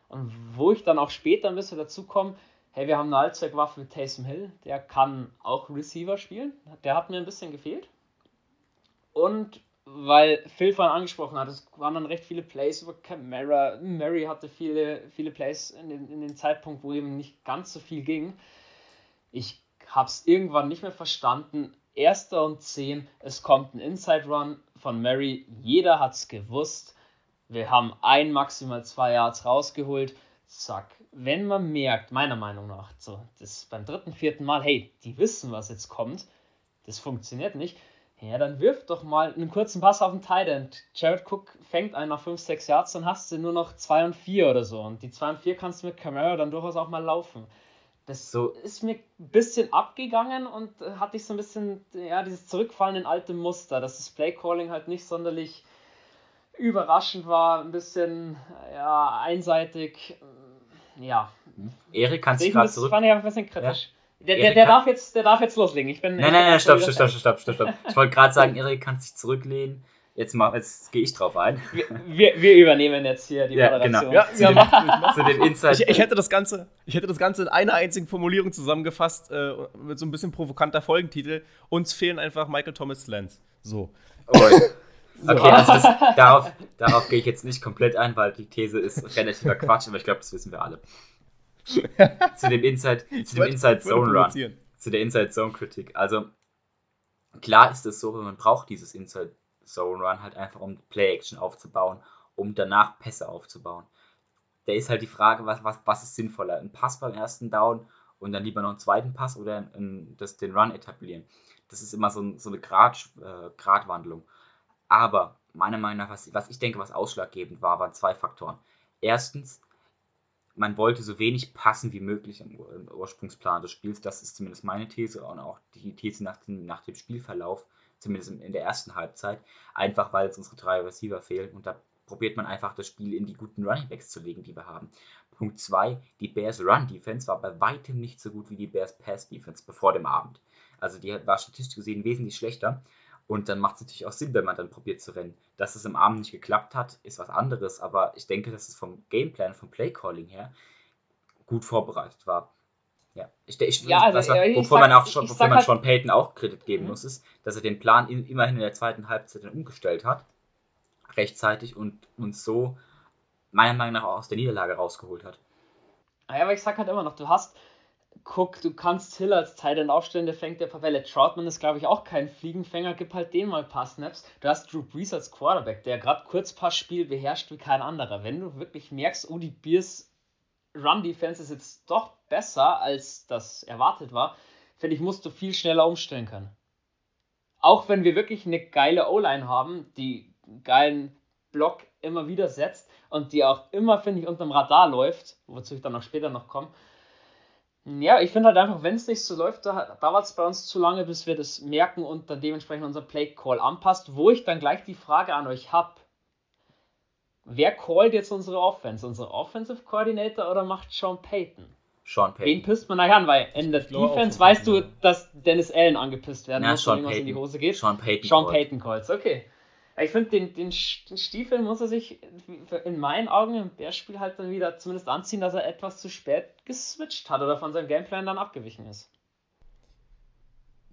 [SPEAKER 3] Und wo ich dann auch später ein bisschen dazu komme, hey, wir haben eine Allzweckwaffe mit Taysom Hill, der kann auch Receiver spielen. Der hat mir ein bisschen gefehlt. Und weil Phil vorhin angesprochen hat, es waren dann recht viele Plays über Camara. Mary hatte viele, viele Plays in den, in den Zeitpunkt, wo eben nicht ganz so viel ging. Ich habe es irgendwann nicht mehr verstanden. Erster und zehn, es kommt ein Inside Run von Mary. Jeder hat es gewusst. Wir haben ein, maximal zwei Yards rausgeholt. Zack, wenn man merkt, meiner Meinung nach, so, das beim dritten, vierten Mal, hey, die wissen, was jetzt kommt, das funktioniert nicht, ja, dann wirf doch mal einen kurzen Pass auf den Tight End. Jared Cook fängt einen nach 5, 6 Yards, dann hast du nur noch 2 und 4 oder so. Und die 2 und 4 kannst du mit Camara dann durchaus auch mal laufen. Das so. ist mir ein bisschen abgegangen und hatte ich so ein bisschen, ja, dieses Zurückfallen in alte Muster, dass das Playcalling halt nicht sonderlich überraschend war, ein bisschen, ja, einseitig ja.
[SPEAKER 2] Erik, kannst du gerade zurück...
[SPEAKER 3] Das fand ich ein bisschen kritisch. Ja? Der, der, der, darf jetzt, der darf jetzt loslegen. Ich bin,
[SPEAKER 2] nein, nein, nein, stopp, stopp, stopp, stopp, stopp, stopp. Ich wollte gerade sagen, Erik, kannst dich zurücklehnen. Jetzt, jetzt gehe ich drauf ein.
[SPEAKER 3] Wir, wir, wir, übernehmen jetzt hier die
[SPEAKER 2] ja, Moderation. Genau. Ja, zu, ja, dem, mach, zu dem
[SPEAKER 1] Insight. Ich, ich, hätte das Ganze, ich hätte das Ganze in einer einzigen Formulierung zusammengefasst, äh, mit so ein bisschen provokanter Folgentitel. Uns fehlen einfach Michael Thomas Lance. So.
[SPEAKER 2] Oh, so. Okay, also das, darauf, darauf gehe ich jetzt nicht komplett ein, weil die These ist relativer Quatsch, aber ich glaube, das wissen wir alle. zu dem Inside, zu dem Inside Zone Run. Zu der Inside Zone Kritik. Also, klar ist es so, man braucht dieses Inside Zone Run halt einfach, um Play Action aufzubauen, um danach Pässe aufzubauen. Da ist halt die Frage, was, was, was ist sinnvoller? Ein Pass beim ersten Down und dann lieber noch einen zweiten Pass oder ein, das, den Run etablieren? Das ist immer so, so eine Grad, äh, Gradwandlung. Aber meiner Meinung nach, was, was ich denke, was ausschlaggebend war, waren zwei Faktoren. Erstens, man wollte so wenig passen wie möglich im, Ursprungsplan des Spiels. Das ist zumindest meine These und auch die These nach dem, nach dem Spielverlauf, zumindest in der ersten Halbzeit. Einfach weil es unsere drei Receiver fehlen und da probiert man einfach das Spiel in die guten Running Backs zu legen, die wir haben. Punkt 2, die Bears Run Defense war bei weitem nicht so gut wie die Bears Pass Defense bevor dem Abend. Also die war statistisch gesehen wesentlich schlechter Und dann macht es natürlich auch Sinn, wenn man dann probiert zu rennen. Dass es im Arm nicht geklappt hat, ist was anderes, aber ich denke, dass es vom Gameplan, vom Playcalling her gut vorbereitet war. Ja, ich, ich,
[SPEAKER 3] ja, also,
[SPEAKER 2] was, wovon man auch schon, wovon man halt, Sean Payton auch Kredit geben mhm. muss, ist, dass er den Plan immerhin in der zweiten Halbzeit dann umgestellt hat, rechtzeitig und uns so meiner Meinung nach auch aus der Niederlage rausgeholt hat.
[SPEAKER 3] Ja, aber ich sag halt immer noch, du hast, guck, du kannst Hill als Titan aufstellen, der fängt der Favelle. Troutman ist, glaube ich, auch kein Fliegenfänger, gib halt den mal ein paar Snaps. Du hast Drew Brees als Quarterback, der gerade Kurzpassspiel beherrscht wie kein anderer. Wenn du wirklich merkst, oh, die Bears Run-Defense ist jetzt doch besser, als das erwartet war, finde ich, musst du viel schneller umstellen können. Auch wenn wir wirklich eine geile O-Line haben, die einen geilen Block immer wieder setzt und die auch immer, finde ich, unterm Radar läuft, wozu ich dann auch später noch komme. Ja, ich finde halt einfach, wenn es nicht so läuft, da dauert es bei uns zu lange, bis wir das merken und dann dementsprechend unser Play-Call anpasst, wo ich dann gleich die Frage an euch habe. Wer callt jetzt unsere Offense? Unsere Offensive Coordinator oder macht Sean Payton?
[SPEAKER 2] Sean Payton.
[SPEAKER 3] Wen pisst man nachher an? Weil in der Defense weißt du, dass Dennis Allen angepisst werden
[SPEAKER 2] ja, muss, wenn
[SPEAKER 3] irgendwas in die Hose geht.
[SPEAKER 2] Sean Payton.
[SPEAKER 3] Sean Payton calls, okay. Ich finde, den, den, den Stiefel muss er sich in meinen Augen im Bärspiel halt dann wieder zumindest anziehen, dass er etwas zu spät geswitcht hat oder von seinem Gameplan dann abgewichen ist.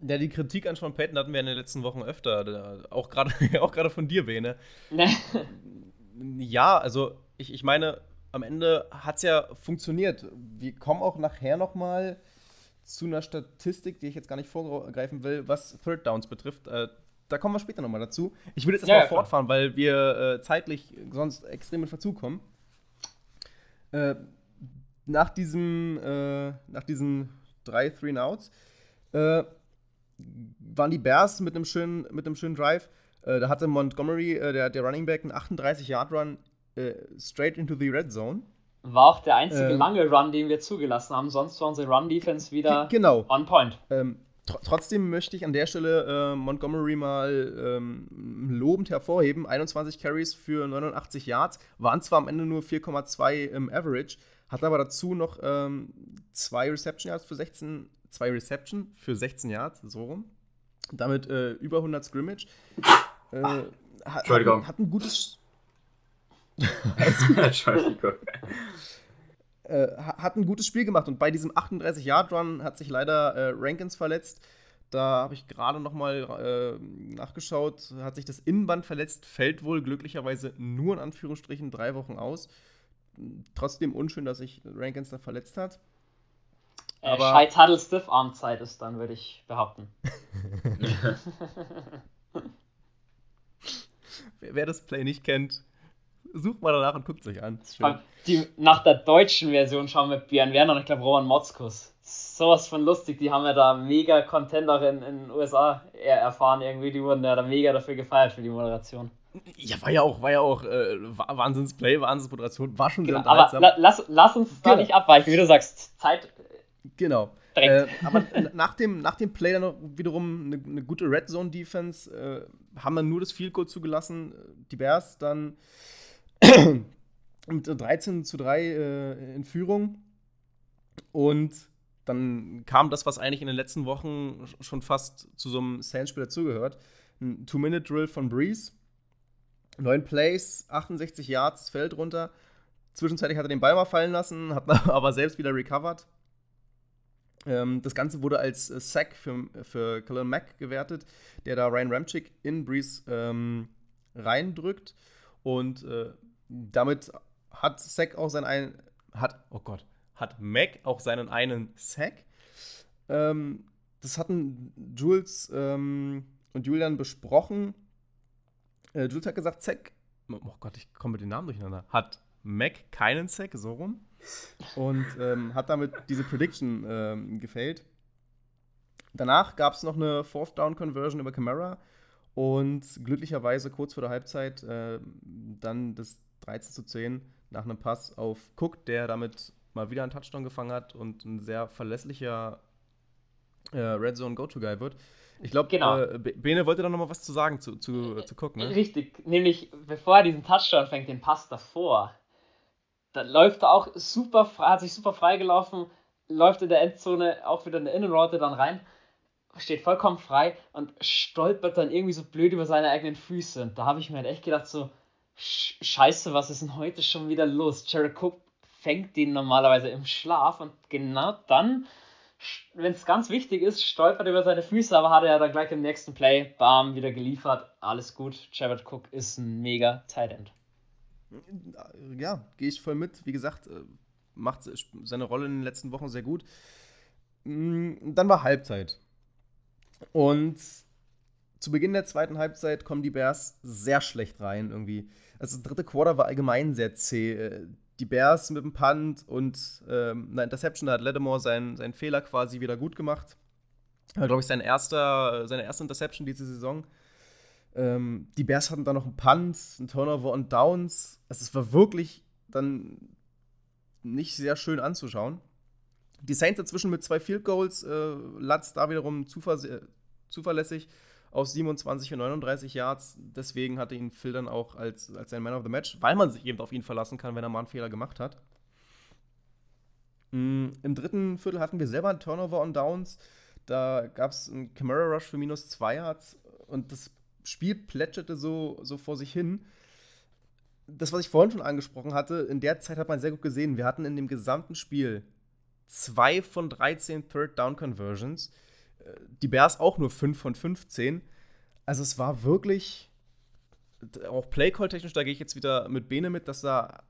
[SPEAKER 1] Ja, die Kritik an Sean Payton hatten wir in den letzten Wochen öfter, auch gerade auch von dir, Bene. Nee. Ja, also ich, ich meine, am Ende hat es ja funktioniert. Wir kommen auch nachher noch mal zu einer Statistik, die ich jetzt gar nicht vorgreifen will, was Third Downs betrifft. Äh, da kommen wir später noch mal dazu. Ich will jetzt erstmal ja, ja, fortfahren, weil wir äh, zeitlich sonst extrem in Verzug kommen. Äh, nach diesem, äh, nach diesen drei Three Outs äh, waren die Bears mit einem schönen, mit einem schönen Drive. Äh, da hatte Montgomery, äh, der, der Running Back, einen 38-Yard-Run straight into the Red Zone.
[SPEAKER 3] War auch der einzige ähm, lange Run, den wir zugelassen haben. Sonst war unsere Run-Defense wieder
[SPEAKER 1] genau.
[SPEAKER 3] on point.
[SPEAKER 1] Ähm, tr trotzdem möchte ich an der Stelle äh, Montgomery mal ähm, lobend hervorheben. 21 Carries für 89 Yards, waren zwar am Ende nur 4,2 im Average, hat aber dazu noch ähm, zwei Reception Yards für 16, zwei Reception für 16 Yards, so rum. Damit äh, über 100 Scrimmage. Äh, hat, Entschuldigung. Hat, hat ein gutes. Entschuldigung äh, hat ein gutes Spiel gemacht und bei diesem 38-Yard-Run hat sich leider äh, Rankins verletzt. Da habe ich gerade noch mal äh, nachgeschaut, hat sich das Innenband verletzt, fällt wohl glücklicherweise nur in Anführungsstrichen drei Wochen aus. Trotzdem unschön, dass sich Rankins da verletzt hat.
[SPEAKER 3] Äh, Aber Schei Tuttle Stiff Arm Zeit ist dann, würde ich behaupten.
[SPEAKER 1] wer, wer das Play nicht kennt, Sucht mal danach und guckt es euch an.
[SPEAKER 3] Die, nach der deutschen Version schauen wir Björn Werner und ich glaube Roman Motzkus. Sowas von lustig, die haben ja da mega Contenderin in den USA erfahren irgendwie, die wurden ja da mega dafür gefeiert für die Moderation.
[SPEAKER 1] Ja, war ja auch, war ja auch äh, Wahnsinnsplay, Wahnsinnsmoderation, war schon
[SPEAKER 3] genau, sehr Aber la, lass, lass uns da genau. nicht abweichen, wie du sagst, Zeit.
[SPEAKER 1] Genau. Äh, aber nach dem, nach dem Play dann wiederum eine, eine gute Red Zone Defense, äh, haben dann nur das Field Goal zugelassen, die Bears dann mit 13 zu 3 äh, in Führung. Und dann kam das, was eigentlich in den letzten Wochen schon fast zu so einem Saints-Spiel dazugehört. Ein Two-Minute-Drill von Breeze. Neun Plays, 68 Yards, Feld runter. Zwischenzeitlich hat er den Ball mal fallen lassen, hat aber selbst wieder recovered. Ähm, das Ganze wurde als äh, Sack für, für Khalil Mack gewertet, der da Ryan Ramchick in Breeze ähm, reindrückt. Und äh, damit hat Sack auch seinen einen, hat, oh Gott, hat Mac auch seinen einen Sack. Ähm, das hatten Jules ähm, und Julian besprochen. Äh, Jules hat gesagt, Zack, oh Gott, ich komme mit den Namen durcheinander, hat Mac keinen Sack, so rum. Und ähm, hat damit diese Prediction ähm, gefällt. Danach gab es noch eine Fourth Down Conversion über Camara und glücklicherweise kurz vor der Halbzeit äh, dann das 13 zu 10 nach einem Pass auf Cook, der damit mal wieder einen Touchdown gefangen hat und ein sehr verlässlicher äh, Red Zone Go-To-Guy wird. Ich glaube, genau. äh, Bene wollte da noch mal was zu sagen zu, zu, zu Cook, ne?
[SPEAKER 3] Richtig, nämlich bevor er diesen Touchdown fängt, den Pass davor, da läuft er auch super frei, hat sich super frei gelaufen, läuft in der Endzone auch wieder in der Innenroute dann rein. steht vollkommen frei und stolpert dann irgendwie so blöd über seine eigenen Füße. Und da habe ich mir halt echt gedacht, so, Scheiße, was ist denn heute schon wieder los? Jared Cook fängt ihn normalerweise im Schlaf und genau dann, wenn es ganz wichtig ist, stolpert er über seine Füße, aber hat er dann gleich im nächsten Play, bam, wieder geliefert. Alles gut. Jared Cook ist ein mega Tight End.
[SPEAKER 1] Ja, gehe ich voll mit. Wie gesagt, äh, macht seine Rolle in den letzten Wochen sehr gut. Mm, dann war Halbzeit. Und zu Beginn der zweiten Halbzeit kommen die Bears sehr schlecht rein irgendwie. Also das dritte Quarter war allgemein sehr zäh. Äh, die Bears mit dem Punt und ähm, einer Interception, da hat Lattimore seinen, seinen Fehler quasi wieder gut gemacht. War, glaube ich, sein erster, seine erste Interception diese Saison. Ähm, die Bears hatten dann noch einen Punt, einen Turnover und Downs. Also es war wirklich dann nicht sehr schön anzuschauen. Die Saints dazwischen mit zwei Field Goals, äh, Latz da wiederum zuverlässig aus 27 und 39 Yards. Deswegen hatte ihn Phil dann auch als, als sein Man of the Match, weil man sich eben auf ihn verlassen kann, wenn er mal einen Fehler gemacht hat. Mm, Im dritten Viertel hatten wir selber einen Turnover on Downs. Da gab es einen Camera Rush für minus 2 Yards und das Spiel plätscherte so, so vor sich hin. Das, was ich vorhin schon angesprochen hatte, in der Zeit hat man sehr gut gesehen, wir hatten in dem gesamten Spiel zwei von 13 Third Down Conversions die Bears auch nur 5 von 15. Also es war wirklich, auch Playcall-technisch, da gehe ich jetzt wieder mit Bene mit, dass da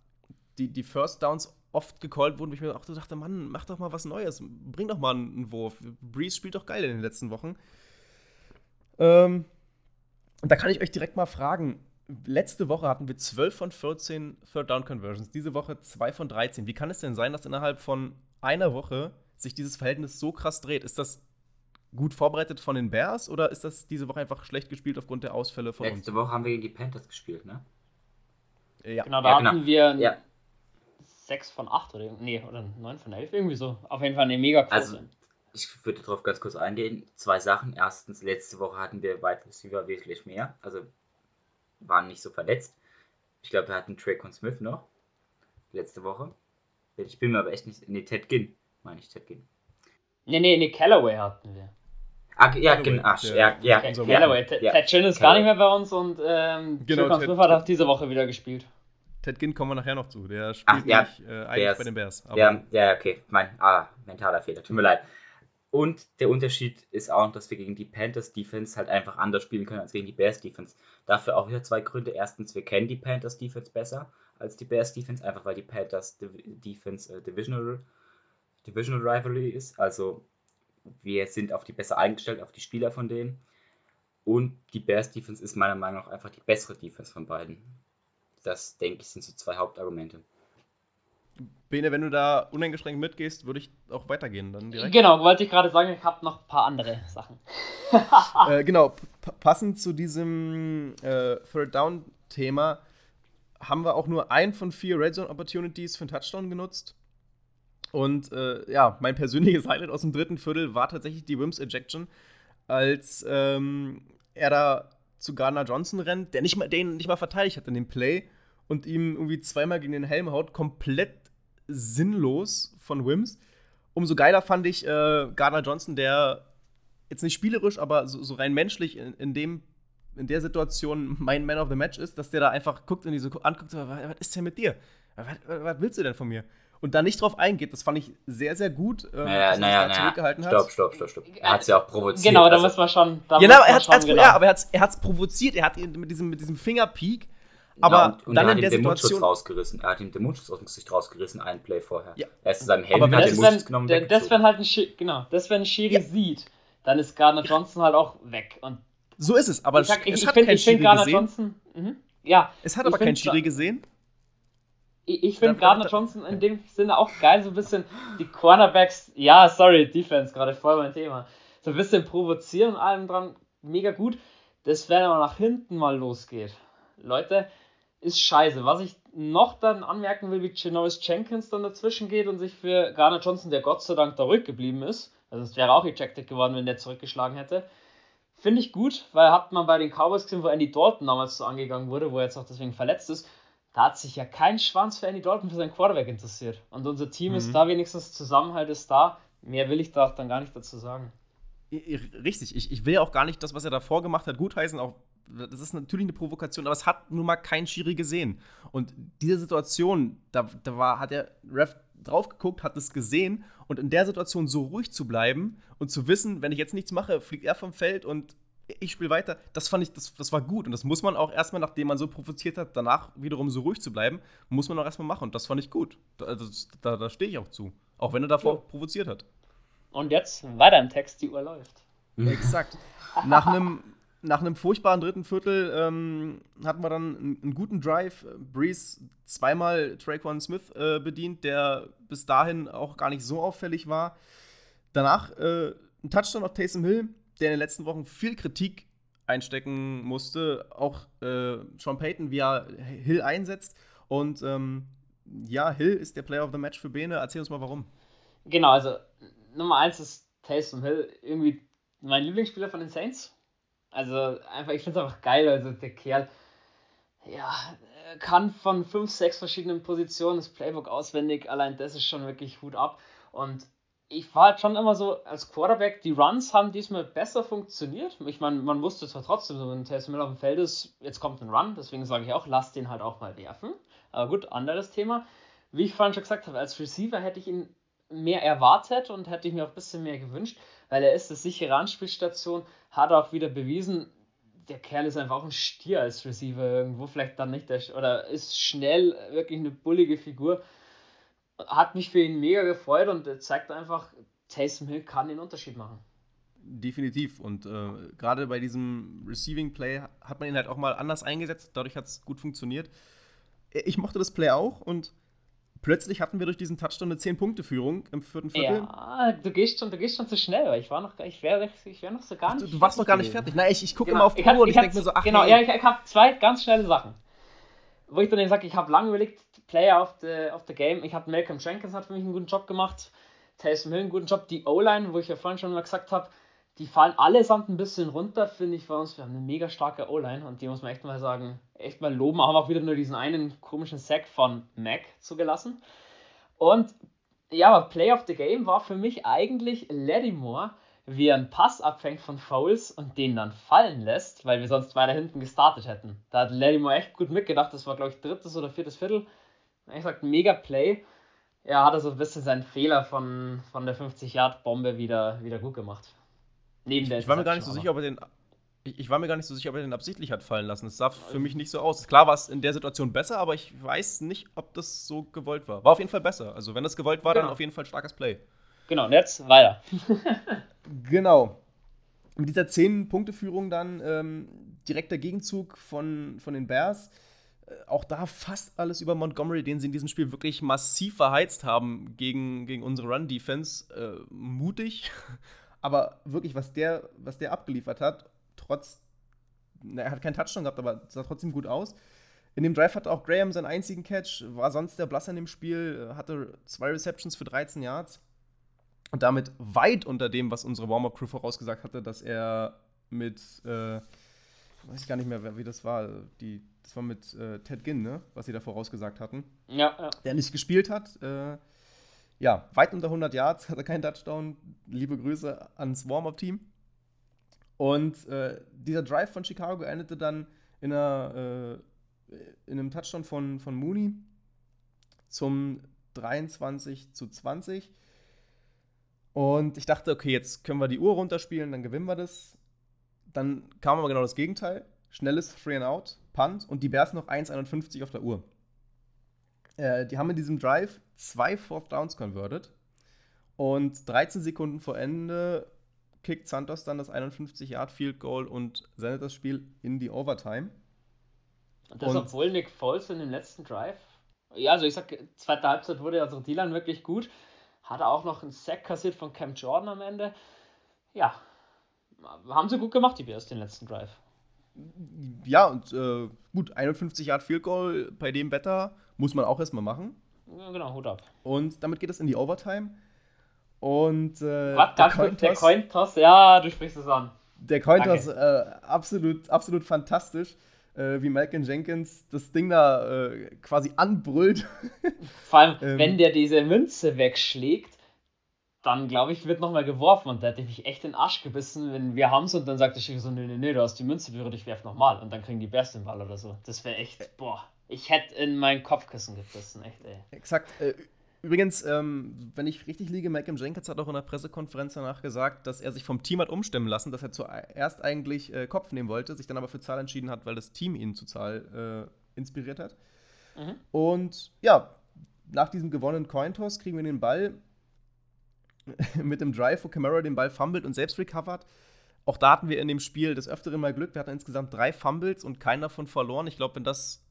[SPEAKER 1] die, die First Downs oft gecallt wurden, wo ich mir auch so dachte, Mann, mach doch mal was Neues, bring doch mal einen Wurf. Breeze spielt doch geil in den letzten Wochen. Ähm, da kann ich euch direkt mal fragen, letzte Woche hatten wir 12 von 14 Third Down Conversions, diese Woche 2 von 13. Wie kann es denn sein, dass innerhalb von einer Woche sich dieses Verhältnis so krass dreht? Ist das gut vorbereitet von den Bears oder ist das diese Woche einfach schlecht gespielt aufgrund der Ausfälle von
[SPEAKER 2] Letzte uns? Woche haben wir gegen die Panthers gespielt, ne?
[SPEAKER 3] Ja. Genau, da ja, hatten genau. wir ja. 6 von 8 oder, nee, oder 9 von 11, irgendwie so. Auf jeden Fall eine mega Quote.
[SPEAKER 2] Also, ich würde darauf ganz kurz eingehen. Zwei Sachen. Erstens, letzte Woche hatten wir Wide Receiver wesentlich mehr, also waren nicht so verletzt. Ich glaube, wir hatten Traycon Smith noch, letzte Woche. Ich bin mir aber echt nicht, nee, Ted Ginn, meine ich, Ted Ginn.
[SPEAKER 3] Nee, nee, nee, Callaway hatten wir.
[SPEAKER 2] Ach, ja, genau. Ach, ja, ja.
[SPEAKER 3] ja. Callaway. Ted, ja. Ted Ginn ist gar nicht mehr bei uns und ähm, genau, Ted, Smith hat auch diese Woche wieder gespielt.
[SPEAKER 1] Ted Ginn kommen wir nachher noch zu. Der spielt Ach,
[SPEAKER 2] ja,
[SPEAKER 1] nicht, äh, eigentlich bei den Bears.
[SPEAKER 2] ja, ja, okay. Mein ah, mentaler Fehler. Tut mir leid. Und der Unterschied ist auch, dass wir gegen die Panthers Defense halt einfach anders spielen können als gegen die Bears Defense. Dafür auch wieder zwei Gründe. Erstens, wir kennen die Panthers Defense besser als die Bears Defense, einfach weil die Panthers Defense äh, Divisional, Divisional Rivalry ist. Also wir sind auf die besser eingestellt, auf die Spieler von denen. Und die Bears Defense ist meiner Meinung nach einfach die bessere Defense von beiden. Das, denke ich, sind so zwei Hauptargumente.
[SPEAKER 1] Bene, wenn du da uneingeschränkt mitgehst, würde ich auch weitergehen dann direkt.
[SPEAKER 3] Genau, wollte ich gerade sagen, ich habe noch ein paar andere Sachen.
[SPEAKER 1] äh, genau, passend zu diesem äh, Third Down Thema haben wir auch nur ein von vier Red Zone Opportunities für einen Touchdown genutzt. Und äh, ja, mein persönliches Highlight aus dem dritten Viertel war tatsächlich die Wims Ejection, als ähm, er da zu Gardner Johnson rennt, der nicht mal, den nicht mal verteidigt hat in dem Play und ihm irgendwie zweimal gegen den Helm haut, komplett sinnlos von Wims. Umso geiler fand ich äh, Gardner Johnson, der jetzt nicht spielerisch, aber so, so rein menschlich in, in, dem in der Situation mein Man of the Match ist, dass der da einfach guckt und die so anguckt, was, ist denn mit dir? Was, was willst du denn von mir? Und da nicht drauf eingeht. Das fand ich sehr, sehr gut,
[SPEAKER 2] ähm, naja, dass naja, er naja. zurückgehalten hat. Stopp, stopp, stopp, stopp. Er hat es ja auch provoziert.
[SPEAKER 3] Genau, da also. muss man schon.
[SPEAKER 1] Da ja, er hat's, genau. ja, aber er hat es provoziert. Er hat ihn mit diesem, mit diesem Fingerpeak. Aber ja, und, und dann er hat in der
[SPEAKER 2] den
[SPEAKER 1] Situation.
[SPEAKER 2] rausgerissen. Er hat ihm den Mundschutz aus dem Gesicht rausgerissen, einen Play vorher.
[SPEAKER 3] Ja.
[SPEAKER 2] Er ist in seinem Helm, hat
[SPEAKER 3] den Mundschutz genommen. Der, das, wenn halt ein Schiri, genau, das, wenn ein Schiri ja. sieht, dann ist Gardner Johnson halt auch weg. Und
[SPEAKER 1] so ist es, aber ich sag,
[SPEAKER 3] ich, es ich hat find, kein Schiri gesehen. Johnson,
[SPEAKER 1] mhm. ja, es hat aber kein Schiri gesehen
[SPEAKER 3] ich finde Gardner Johnson in dem Sinne auch geil, so ein bisschen die Cornerbacks, ja, sorry, Defense, gerade voll mein Thema, so ein bisschen provozieren und allem dran, mega gut. Das, wenn aber nach hinten mal losgeht, Leute, ist scheiße. Was ich noch dann anmerken will, wie Janoris Jenkins dann dazwischen geht und sich für Gardner Johnson, der Gott sei Dank da rückgeblieben ist, also es wäre auch ejected geworden, wenn der zurückgeschlagen hätte, finde ich gut, weil hat man bei den Cowboys gesehen, wo Andy Dalton damals so angegangen wurde, wo er jetzt auch deswegen verletzt ist, da hat sich ja kein Schwanz für Andy Dalton für seinen Quarterback interessiert. Und unser Team mhm. ist da wenigstens, Zusammenhalt ist da. Mehr will ich da dann gar nicht dazu sagen.
[SPEAKER 1] Richtig, ich, ich will ja auch gar nicht das, was er davor gemacht hat, gutheißen. Auch, das ist natürlich eine Provokation, aber es hat nun mal kein Schiri gesehen. Und diese Situation, da, da war, hat der Ref drauf geguckt, hat es gesehen und in der Situation so ruhig zu bleiben und zu wissen, wenn ich jetzt nichts mache, fliegt er vom Feld und ich spiele weiter, das fand ich, das, das war gut. Und das muss man auch erstmal, nachdem man so provoziert hat, danach wiederum so ruhig zu bleiben, muss man auch erstmal machen. Und das fand ich gut. Da, da, da stehe ich auch zu. Auch wenn er davor ja. provoziert hat.
[SPEAKER 3] Und jetzt weiter im Text, die Uhr läuft.
[SPEAKER 1] Exakt. Nach einem nach einem furchtbaren dritten Viertel ähm, hatten wir dann einen, einen, guten Drive. Breeze zweimal Traquan Smith äh, bedient, der bis dahin auch gar nicht so auffällig war. Danach äh, ein Touchdown auf Taysom Hill, der in den letzten Wochen viel Kritik einstecken musste. Auch äh, Sean Payton, wie er Hill einsetzt. Und ähm, ja, Hill ist der Player of the Match für Bene. Erzähl uns mal warum.
[SPEAKER 3] Genau, also Nummer eins ist Taysom Hill, irgendwie mein Lieblingsspieler von den Saints. Also einfach, ich finde es einfach geil. Also der Kerl, ja, kann von fünf, sechs verschiedenen Positionen das Playbook auswendig. Allein das ist schon wirklich Hut ab. Und ich war halt schon immer so als Quarterback, die Runs haben diesmal besser funktioniert. Ich meine, man wusste zwar trotzdem, wenn Taysom Hill auf dem Feld ist, jetzt kommt ein Run, deswegen sage ich auch, lass den halt auch mal werfen. Aber gut, anderes Thema. Wie ich vorhin schon gesagt habe, als Receiver hätte ich ihn mehr erwartet und hätte ich mir auch ein bisschen mehr gewünscht, weil er ist eine sichere Anspielstation, hat auch wieder bewiesen, der Kerl ist einfach auch ein Stier als Receiver irgendwo, vielleicht dann nicht, der, oder ist schnell, wirklich eine bullige Figur. Hat mich für ihn mega gefreut und zeigt einfach, Taysom Hill kann den Unterschied machen.
[SPEAKER 1] Definitiv. Und äh, gerade bei diesem Receiving Play hat man ihn halt auch mal anders eingesetzt. Dadurch hat es gut funktioniert. Ich mochte das Play auch und plötzlich hatten wir durch diesen Touchdown eine 10-Punkte-Führung im vierten Viertel.
[SPEAKER 3] Ja, du gehst schon, du gehst schon zu schnell, weil ich war noch, ich wäre ich wär noch so gar nicht.
[SPEAKER 1] Du, du warst noch gar nicht fertig. Nein, ich, ich gucke genau. immer auf die Uhr und ich, denke mir so, ach
[SPEAKER 3] Genau, hey. ja, ich, ich habe zwei ganz schnelle Sachen. Wo ich dann sage, ich habe lange überlegt, Player of the, of the Game. Ich habe Malcolm Jenkins hat für mich einen guten Job gemacht. Taysom Hill einen guten Job. Die O-Line, wo ich ja vorhin schon mal gesagt habe, die fallen allesamt ein bisschen runter, finde ich, bei uns. Wir haben eine mega starke O-Line und die muss man echt mal sagen, echt mal loben. Haben auch wieder nur diesen einen komischen Sack von Mac zugelassen. Und ja, aber Play of the Game war für mich eigentlich Lattimore, wie er einen Pass abfängt von Fouls und den dann fallen lässt, weil wir sonst weiter hinten gestartet hätten. Da hat Lattimore echt gut mitgedacht. Das war, glaube ich, drittes oder viertes Viertel. Ich sag, mega Play. Er hat also ein bisschen seinen Fehler von, von der 50-Yard-Bombe wieder, wieder gut gemacht.
[SPEAKER 1] Neben der ich war mir gar nicht so sicher, ob er den ich, ich, war mir gar nicht so sicher, ob er den absichtlich hat fallen lassen. Es sah für mich nicht so aus. Klar war es in der Situation besser, aber ich weiß nicht, ob das so gewollt war. War auf jeden Fall besser. Also, wenn das gewollt war, genau. dann auf jeden Fall starkes Play.
[SPEAKER 3] Genau, und jetzt weiter.
[SPEAKER 1] genau. Mit dieser 10-Punkte-Führung dann ähm, direkter Gegenzug von, von den Bears. Äh, auch da fast alles über Montgomery, den sie in diesem Spiel wirklich massiv verheizt haben gegen, gegen unsere Run-Defense. Äh, mutig, aber wirklich, was der, was der abgeliefert hat, trotz, na, er hat keinen Touchdown gehabt, aber sah trotzdem gut aus. In dem Drive hatte auch Graham seinen einzigen Catch, war sonst der Blass in dem Spiel, hatte zwei Receptions für 13 Yards und damit weit unter dem, was unsere Warm-Up-Crew vorausgesagt hatte, dass er mit, äh, weiß ich gar nicht mehr, wie das war, die, das war mit äh, Ted Ginn, ne? was sie da vorausgesagt hatten.
[SPEAKER 3] Ja, ja.
[SPEAKER 1] Der nicht gespielt hat. Äh, ja, weit unter 100 Yards, hatte keinen Touchdown. Liebe Grüße ans Warm-Up-Team. Und äh, dieser Drive von Chicago endete dann in, einer, äh, in einem Touchdown von, von Mooney zum 23 zu 20. Und ich dachte, okay, jetzt können wir die Uhr runterspielen, dann gewinnen wir das. Dann kam aber genau das Gegenteil. Schnelles Free and Out, Punt und die Bears noch 1,51 auf der Uhr. Äh, die haben in diesem Drive zwei Fourth Downs converted. Und 13 Sekunden vor Ende kickt Santos dann das 51-Yard-Field-Goal und sendet das Spiel in die Overtime.
[SPEAKER 3] Und das, und obwohl Nick Foles in dem letzten Drive, ja, also ich sag, zweite Halbzeit wurde also Dylan wirklich gut. Hat er auch noch einen Sack kassiert von Cam Jordan am Ende. Ja, haben sie gut gemacht, die Bears, den letzten Drive.
[SPEAKER 1] Ja, und äh, gut, 51 Yard Field Goal bei dem Wetter muss man auch erstmal machen.
[SPEAKER 3] Ja, genau, Hut ab.
[SPEAKER 1] Und damit geht es in die Overtime. Und
[SPEAKER 3] äh, Was, der, Cointoss, der Cointoss, ja, du sprichst es an.
[SPEAKER 1] Der Cointoss, äh, absolut, absolut fantastisch, äh, wie Malcolm Jenkins das Ding da äh, quasi anbrüllt.
[SPEAKER 3] Vor allem, ähm, wenn der diese Münze wegschlägt, dann glaube ich, wird nochmal geworfen und da hätte ich mich echt in den Arsch gebissen, wenn wir haben es und dann sagt der Schiri so, nee, nee, nee, du hast die Münze berührt, ich werf nochmal und dann kriegen die Bears den Ball oder so. Das wäre echt, boah, ich hätte in mein Kopfkissen gebissen, echt, ey.
[SPEAKER 1] Exakt. Äh, übrigens, ähm, wenn ich richtig liege, Malcolm Jenkins hat auch in der Pressekonferenz danach gesagt, dass er sich vom Team hat umstimmen lassen, dass er zuerst eigentlich äh, Kopf nehmen wollte, sich dann aber für Zahl entschieden hat, weil das Team ihn zu Zahl äh, inspiriert hat. Mhm. Und ja, nach diesem gewonnenen Cointoss kriegen wir den Ball mit dem Drive, wo Camara den Ball fummelt und selbst recovert. Auch da hatten wir in dem Spiel des Öfteren mal Glück. Wir hatten insgesamt drei Fumbles und keinen davon verloren. Ich glaube, wenn das,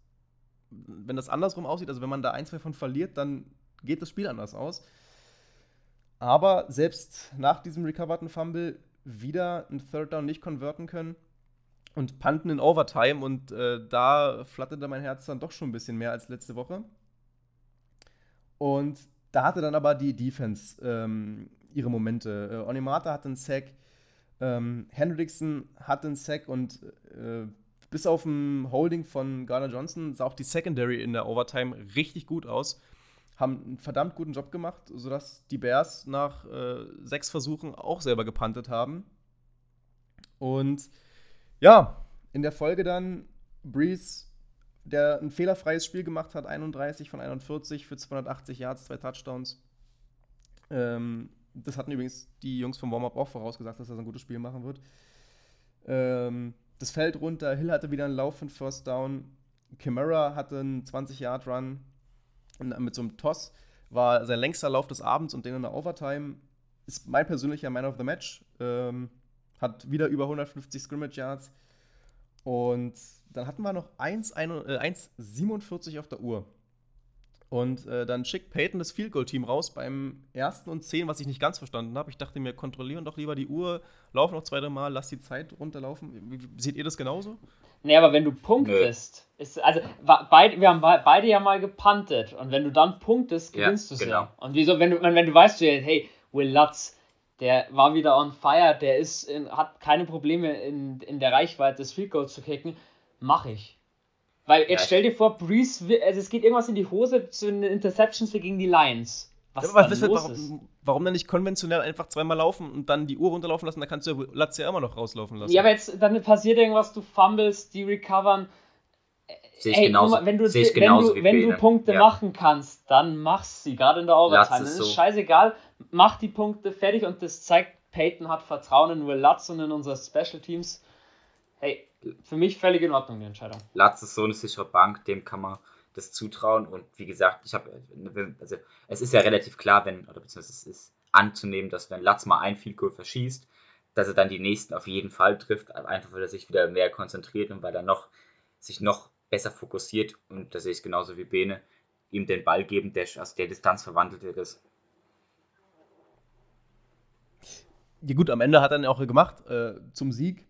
[SPEAKER 1] wenn das andersrum aussieht, also wenn man da ein, zwei von verliert, dann geht das Spiel anders aus. Aber selbst nach diesem recoverten Fumble wieder ein Third Down nicht konverten können und panten in Overtime und äh, da flatterte mein Herz dann doch schon ein bisschen mehr als letzte Woche. Und da hatte dann aber die Defense ähm, ihre Momente. Äh, Onimata hatte einen Sack, ähm, Hendrickson hatte einen Sack und äh, bis auf ein Holding von Garner Johnson sah auch die Secondary in der Overtime richtig gut aus. Haben einen verdammt guten Job gemacht, sodass die Bears nach äh, sechs Versuchen auch selber gepantet haben. Und ja, in der Folge dann Breeze der ein fehlerfreies Spiel gemacht hat, 31 von 41 für 280 Yards, zwei Touchdowns. Ähm, das hatten übrigens die Jungs vom Warm-Up auch vorausgesagt, dass er so ein gutes Spiel machen wird. Ähm, das fällt runter, Hill hatte wieder einen Lauf für First Down, Kimura hatte einen 20-Yard-Run mit so einem Toss, war sein längster Lauf des Abends und den in der Overtime ist mein persönlicher Man of the Match. Ähm, hat wieder über 150 Scrimmage Yards und dann hatten wir noch 1,47 äh, auf der Uhr. Und äh, dann schickt Peyton das Field Goal Team raus beim ersten und zehn, was ich nicht ganz verstanden habe. Ich dachte mir, kontrollieren doch lieber die Uhr, lauf noch zwei, drei Mal, lass die Zeit runterlaufen. Seht ihr das genauso?
[SPEAKER 3] Nee, aber wenn du punktest, ist, also beid, wir haben beide ja mal gepuntet und wenn du dann punktest, gewinnst ja, du es genau. ja. Und wieso, wenn du, wenn, wenn du weißt, hey, Will Lutz, der war wieder on fire, der ist in, hat keine Probleme in, in der Reichweite des Field Goals zu kicken, mache ich. Weil jetzt ja, stell dir vor, Breeze, also es geht irgendwas in die Hose zu den Interceptions gegen die Lions.
[SPEAKER 1] Was, ja, was warum, ist. warum dann nicht konventionell einfach zweimal laufen und dann die Uhr runterlaufen lassen? Da kannst du Latz ja immer noch rauslaufen lassen.
[SPEAKER 3] Ja, aber jetzt dann passiert irgendwas, du fumbles, die recovern.
[SPEAKER 2] Sehe ich Ey, genauso.
[SPEAKER 3] Mal, wenn du, wenn genauso du, wenn du Punkte ja. machen kannst, dann machst sie, gerade in der Overtime. Dann ist so. scheißegal, mach die Punkte fertig und das zeigt, Peyton hat Vertrauen in Will Lutz und in unsere Special Teams. Hey, für mich völlig in Ordnung, die Entscheidung.
[SPEAKER 2] Latz ist so eine sichere Bank, dem kann man das zutrauen. Und wie gesagt, ich habe, also es ist ja relativ klar, wenn, oder beziehungsweise es ist anzunehmen, dass wenn Latz mal ein Field Goal verschießt, dass er dann die nächsten auf jeden Fall trifft, einfach weil er sich wieder mehr konzentriert und weil er noch sich noch besser fokussiert und da sehe ich es genauso wie Bene, ihm den Ball geben, der aus der Distanz verwandelt ist.
[SPEAKER 1] Ja gut, am Ende hat er ihn auch gemacht äh, zum Sieg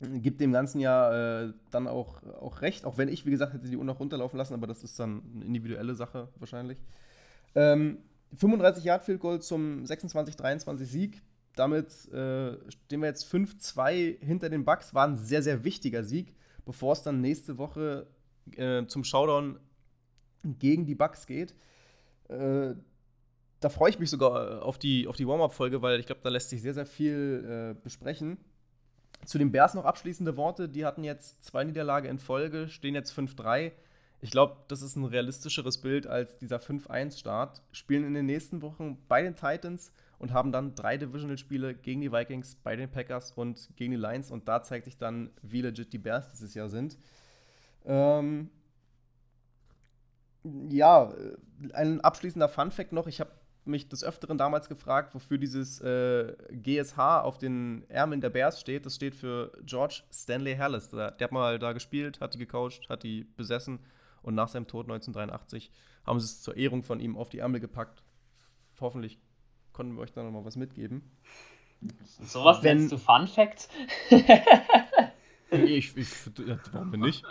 [SPEAKER 1] gibt dem Ganzen ja äh, dann auch, auch recht, auch wenn ich, wie gesagt, hätte die Uhr noch runterlaufen lassen, aber das ist dann eine individuelle Sache wahrscheinlich. Ähm, 35 Yard Field Goal zum 26-23 Sieg. Damit äh, stehen wir jetzt 5-2 hinter den Bucks. War ein sehr, sehr wichtiger Sieg, bevor es dann nächste Woche äh, zum Showdown gegen die Bucks geht. Äh, da freue ich mich sogar auf die, auf die Warm-Up-Folge, weil ich glaube, da lässt sich sehr, sehr viel äh, besprechen. Zu den Bears noch abschließende Worte. Die hatten jetzt zwei Niederlage in Folge, stehen jetzt 5-3. Ich glaube, das ist ein realistischeres Bild als dieser 5-1-Start. Spielen in den nächsten Wochen bei den Titans und haben dann drei Divisional-Spiele gegen die Vikings, bei den Packers und gegen die Lions. Und da zeigt sich dann, wie legit die Bears dieses Jahr sind. Ähm ja, ein abschließender Fun-Fact noch. Ich habe mich des Öfteren damals gefragt, wofür dieses äh, GSH auf den Ärmeln der Bears steht. Das steht für George Stanley Harris. Der, der hat mal da gespielt, hat die gecoacht, hat die besessen und nach seinem Tod 1983 haben sie es zur Ehrung von ihm auf die Ärmel gepackt. Hoffentlich konnten wir euch da nochmal was mitgeben.
[SPEAKER 3] Sowas nennst du Fun Fact?
[SPEAKER 1] Ich, ich, warum nicht?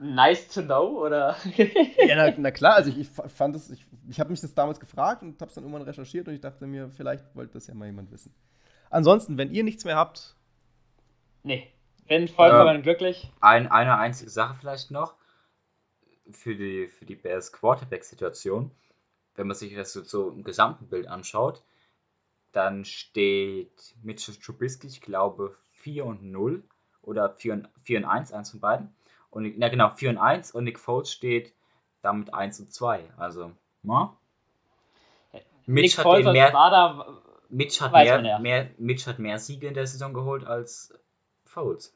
[SPEAKER 3] Nice to know, oder?
[SPEAKER 1] ja, na, na, klar, also ich, ich fand es, ich, ich habe mich das damals gefragt und habe es dann irgendwann recherchiert und ich dachte mir, vielleicht wollte das ja mal jemand wissen. Ansonsten, wenn ihr nichts mehr habt.
[SPEAKER 3] Nee, bin vollkommen äh, glücklich.
[SPEAKER 2] Ein, eine einzige Sache vielleicht noch für die, für die Bears Quarterback-Situation. wenn man sich das so, so im gesamten Bild anschaut, dann steht Mitchell Trubisky, ich glaube, 4 und 0 oder 4 und, 4 und 1, eins von beiden. Und, na genau, 4 und 1 und Nick Foles steht damit 1 und 2. Also, na? Mitch
[SPEAKER 3] Nick
[SPEAKER 2] hat, mehr,
[SPEAKER 3] Starter
[SPEAKER 2] Mitch, hat mehr,
[SPEAKER 3] ja.
[SPEAKER 2] mehr, Mitch hat mehr Siege in der Saison geholt als Foles.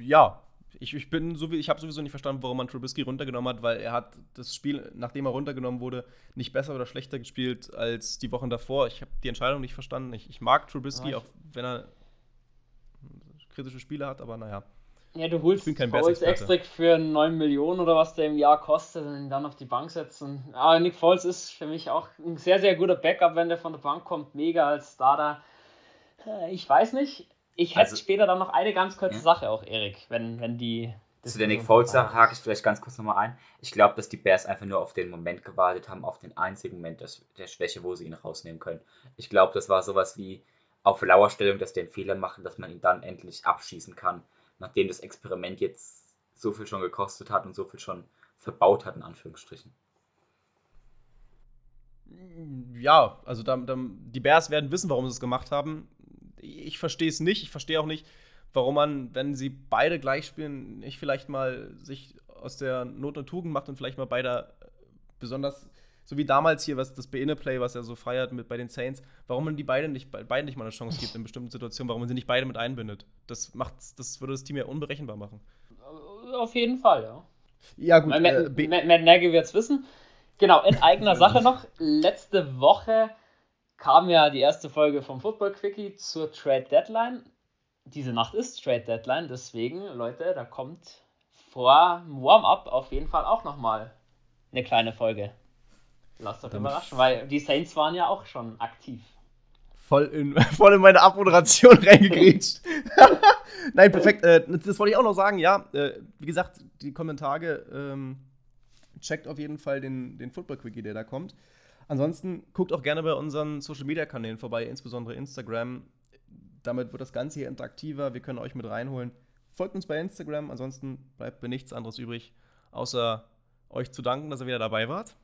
[SPEAKER 1] Ja, ich, ich bin so wie, ich habe sowieso nicht verstanden, warum man Trubisky runtergenommen hat, weil er hat das Spiel, nachdem er runtergenommen wurde, nicht besser oder schlechter gespielt als die Wochen davor. Ich habe die Entscheidung nicht verstanden. Ich, ich mag Trubisky,
[SPEAKER 3] Ja, ich-
[SPEAKER 1] auch wenn er kritische Spiele hat, aber naja.
[SPEAKER 3] Ja, du holst
[SPEAKER 1] Ich bin kein
[SPEAKER 3] Foles
[SPEAKER 1] Bears-Experte.
[SPEAKER 3] extra für 9 Millionen oder was der im Jahr kostet und ihn dann auf die Bank setzen. Aber Nick Foles ist für mich auch ein sehr, sehr guter Backup, wenn der von der Bank kommt. Mega als Starter. Äh, Ich weiß nicht. Ich hätte
[SPEAKER 2] Also-
[SPEAKER 3] später dann noch eine ganz kurze
[SPEAKER 2] Ja.
[SPEAKER 3] Sache auch, Erik, wenn, wenn die.
[SPEAKER 2] Zu der Nick Foles-Sache hake ich vielleicht ganz kurz nochmal ein. Ich glaube, dass die Bears einfach nur auf den Moment gewartet haben, auf den einzigen Moment der Schwäche, wo sie ihn rausnehmen können. Ich glaube, das war sowas wie auf Lauerstellung, dass die einen Fehler machen, dass man ihn dann endlich abschießen kann, nachdem das Experiment jetzt so viel schon gekostet hat und so viel schon verbaut hat, in Anführungsstrichen.
[SPEAKER 1] Ja, also da, da, die Bears werden wissen, warum sie es gemacht haben. Ich verstehe es nicht. Ich verstehe auch nicht, warum man, wenn sie beide gleich spielen, nicht vielleicht mal sich aus der Not und Tugend macht und vielleicht mal beide äh, besonders, so wie damals hier, was das Beine-Play, was er so feiert mit bei den Saints, warum man die beiden nicht, beiden nicht mal eine Chance gibt in bestimmten Situationen, warum man sie nicht beide mit einbindet. Das macht, das würde das Team ja unberechenbar machen.
[SPEAKER 3] Auf jeden Fall, ja.
[SPEAKER 1] Ja, gut.
[SPEAKER 3] Matt,
[SPEAKER 1] äh,
[SPEAKER 3] Nagy wird es wissen. Genau, in eigener Sache noch. Letzte Woche kam ja die erste Folge vom Football Quickie zur Trade Deadline. Diese Nacht ist Trade Deadline, deswegen, Leute, da kommt vor dem Warm-up auf jeden Fall auch nochmal eine kleine Folge. Lasst euch überraschen, weil die Saints waren ja auch schon aktiv.
[SPEAKER 1] voll in, voll in meine Abmoderation reingegrätscht. Nein, perfekt. Äh, das wollte ich auch noch sagen, ja. Äh, wie gesagt, die Kommentare ähm, checkt auf jeden Fall den, den Football-Quickie, der da kommt. Ansonsten guckt auch gerne bei unseren Social-Media-Kanälen vorbei, insbesondere Instagram. Damit wird das Ganze hier interaktiver. Wir können euch mit reinholen. Folgt uns bei Instagram. Ansonsten bleibt mir nichts anderes übrig, außer euch zu danken, dass ihr wieder dabei wart.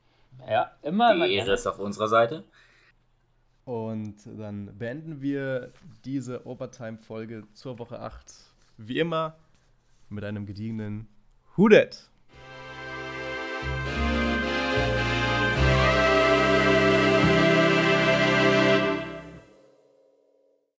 [SPEAKER 3] Ja, immer, immer
[SPEAKER 2] Die Ehre ist auf unserer Seite.
[SPEAKER 1] Und dann beenden wir diese Overtime-Folge zur Woche 8 wie immer mit einem gediegenen Hudet.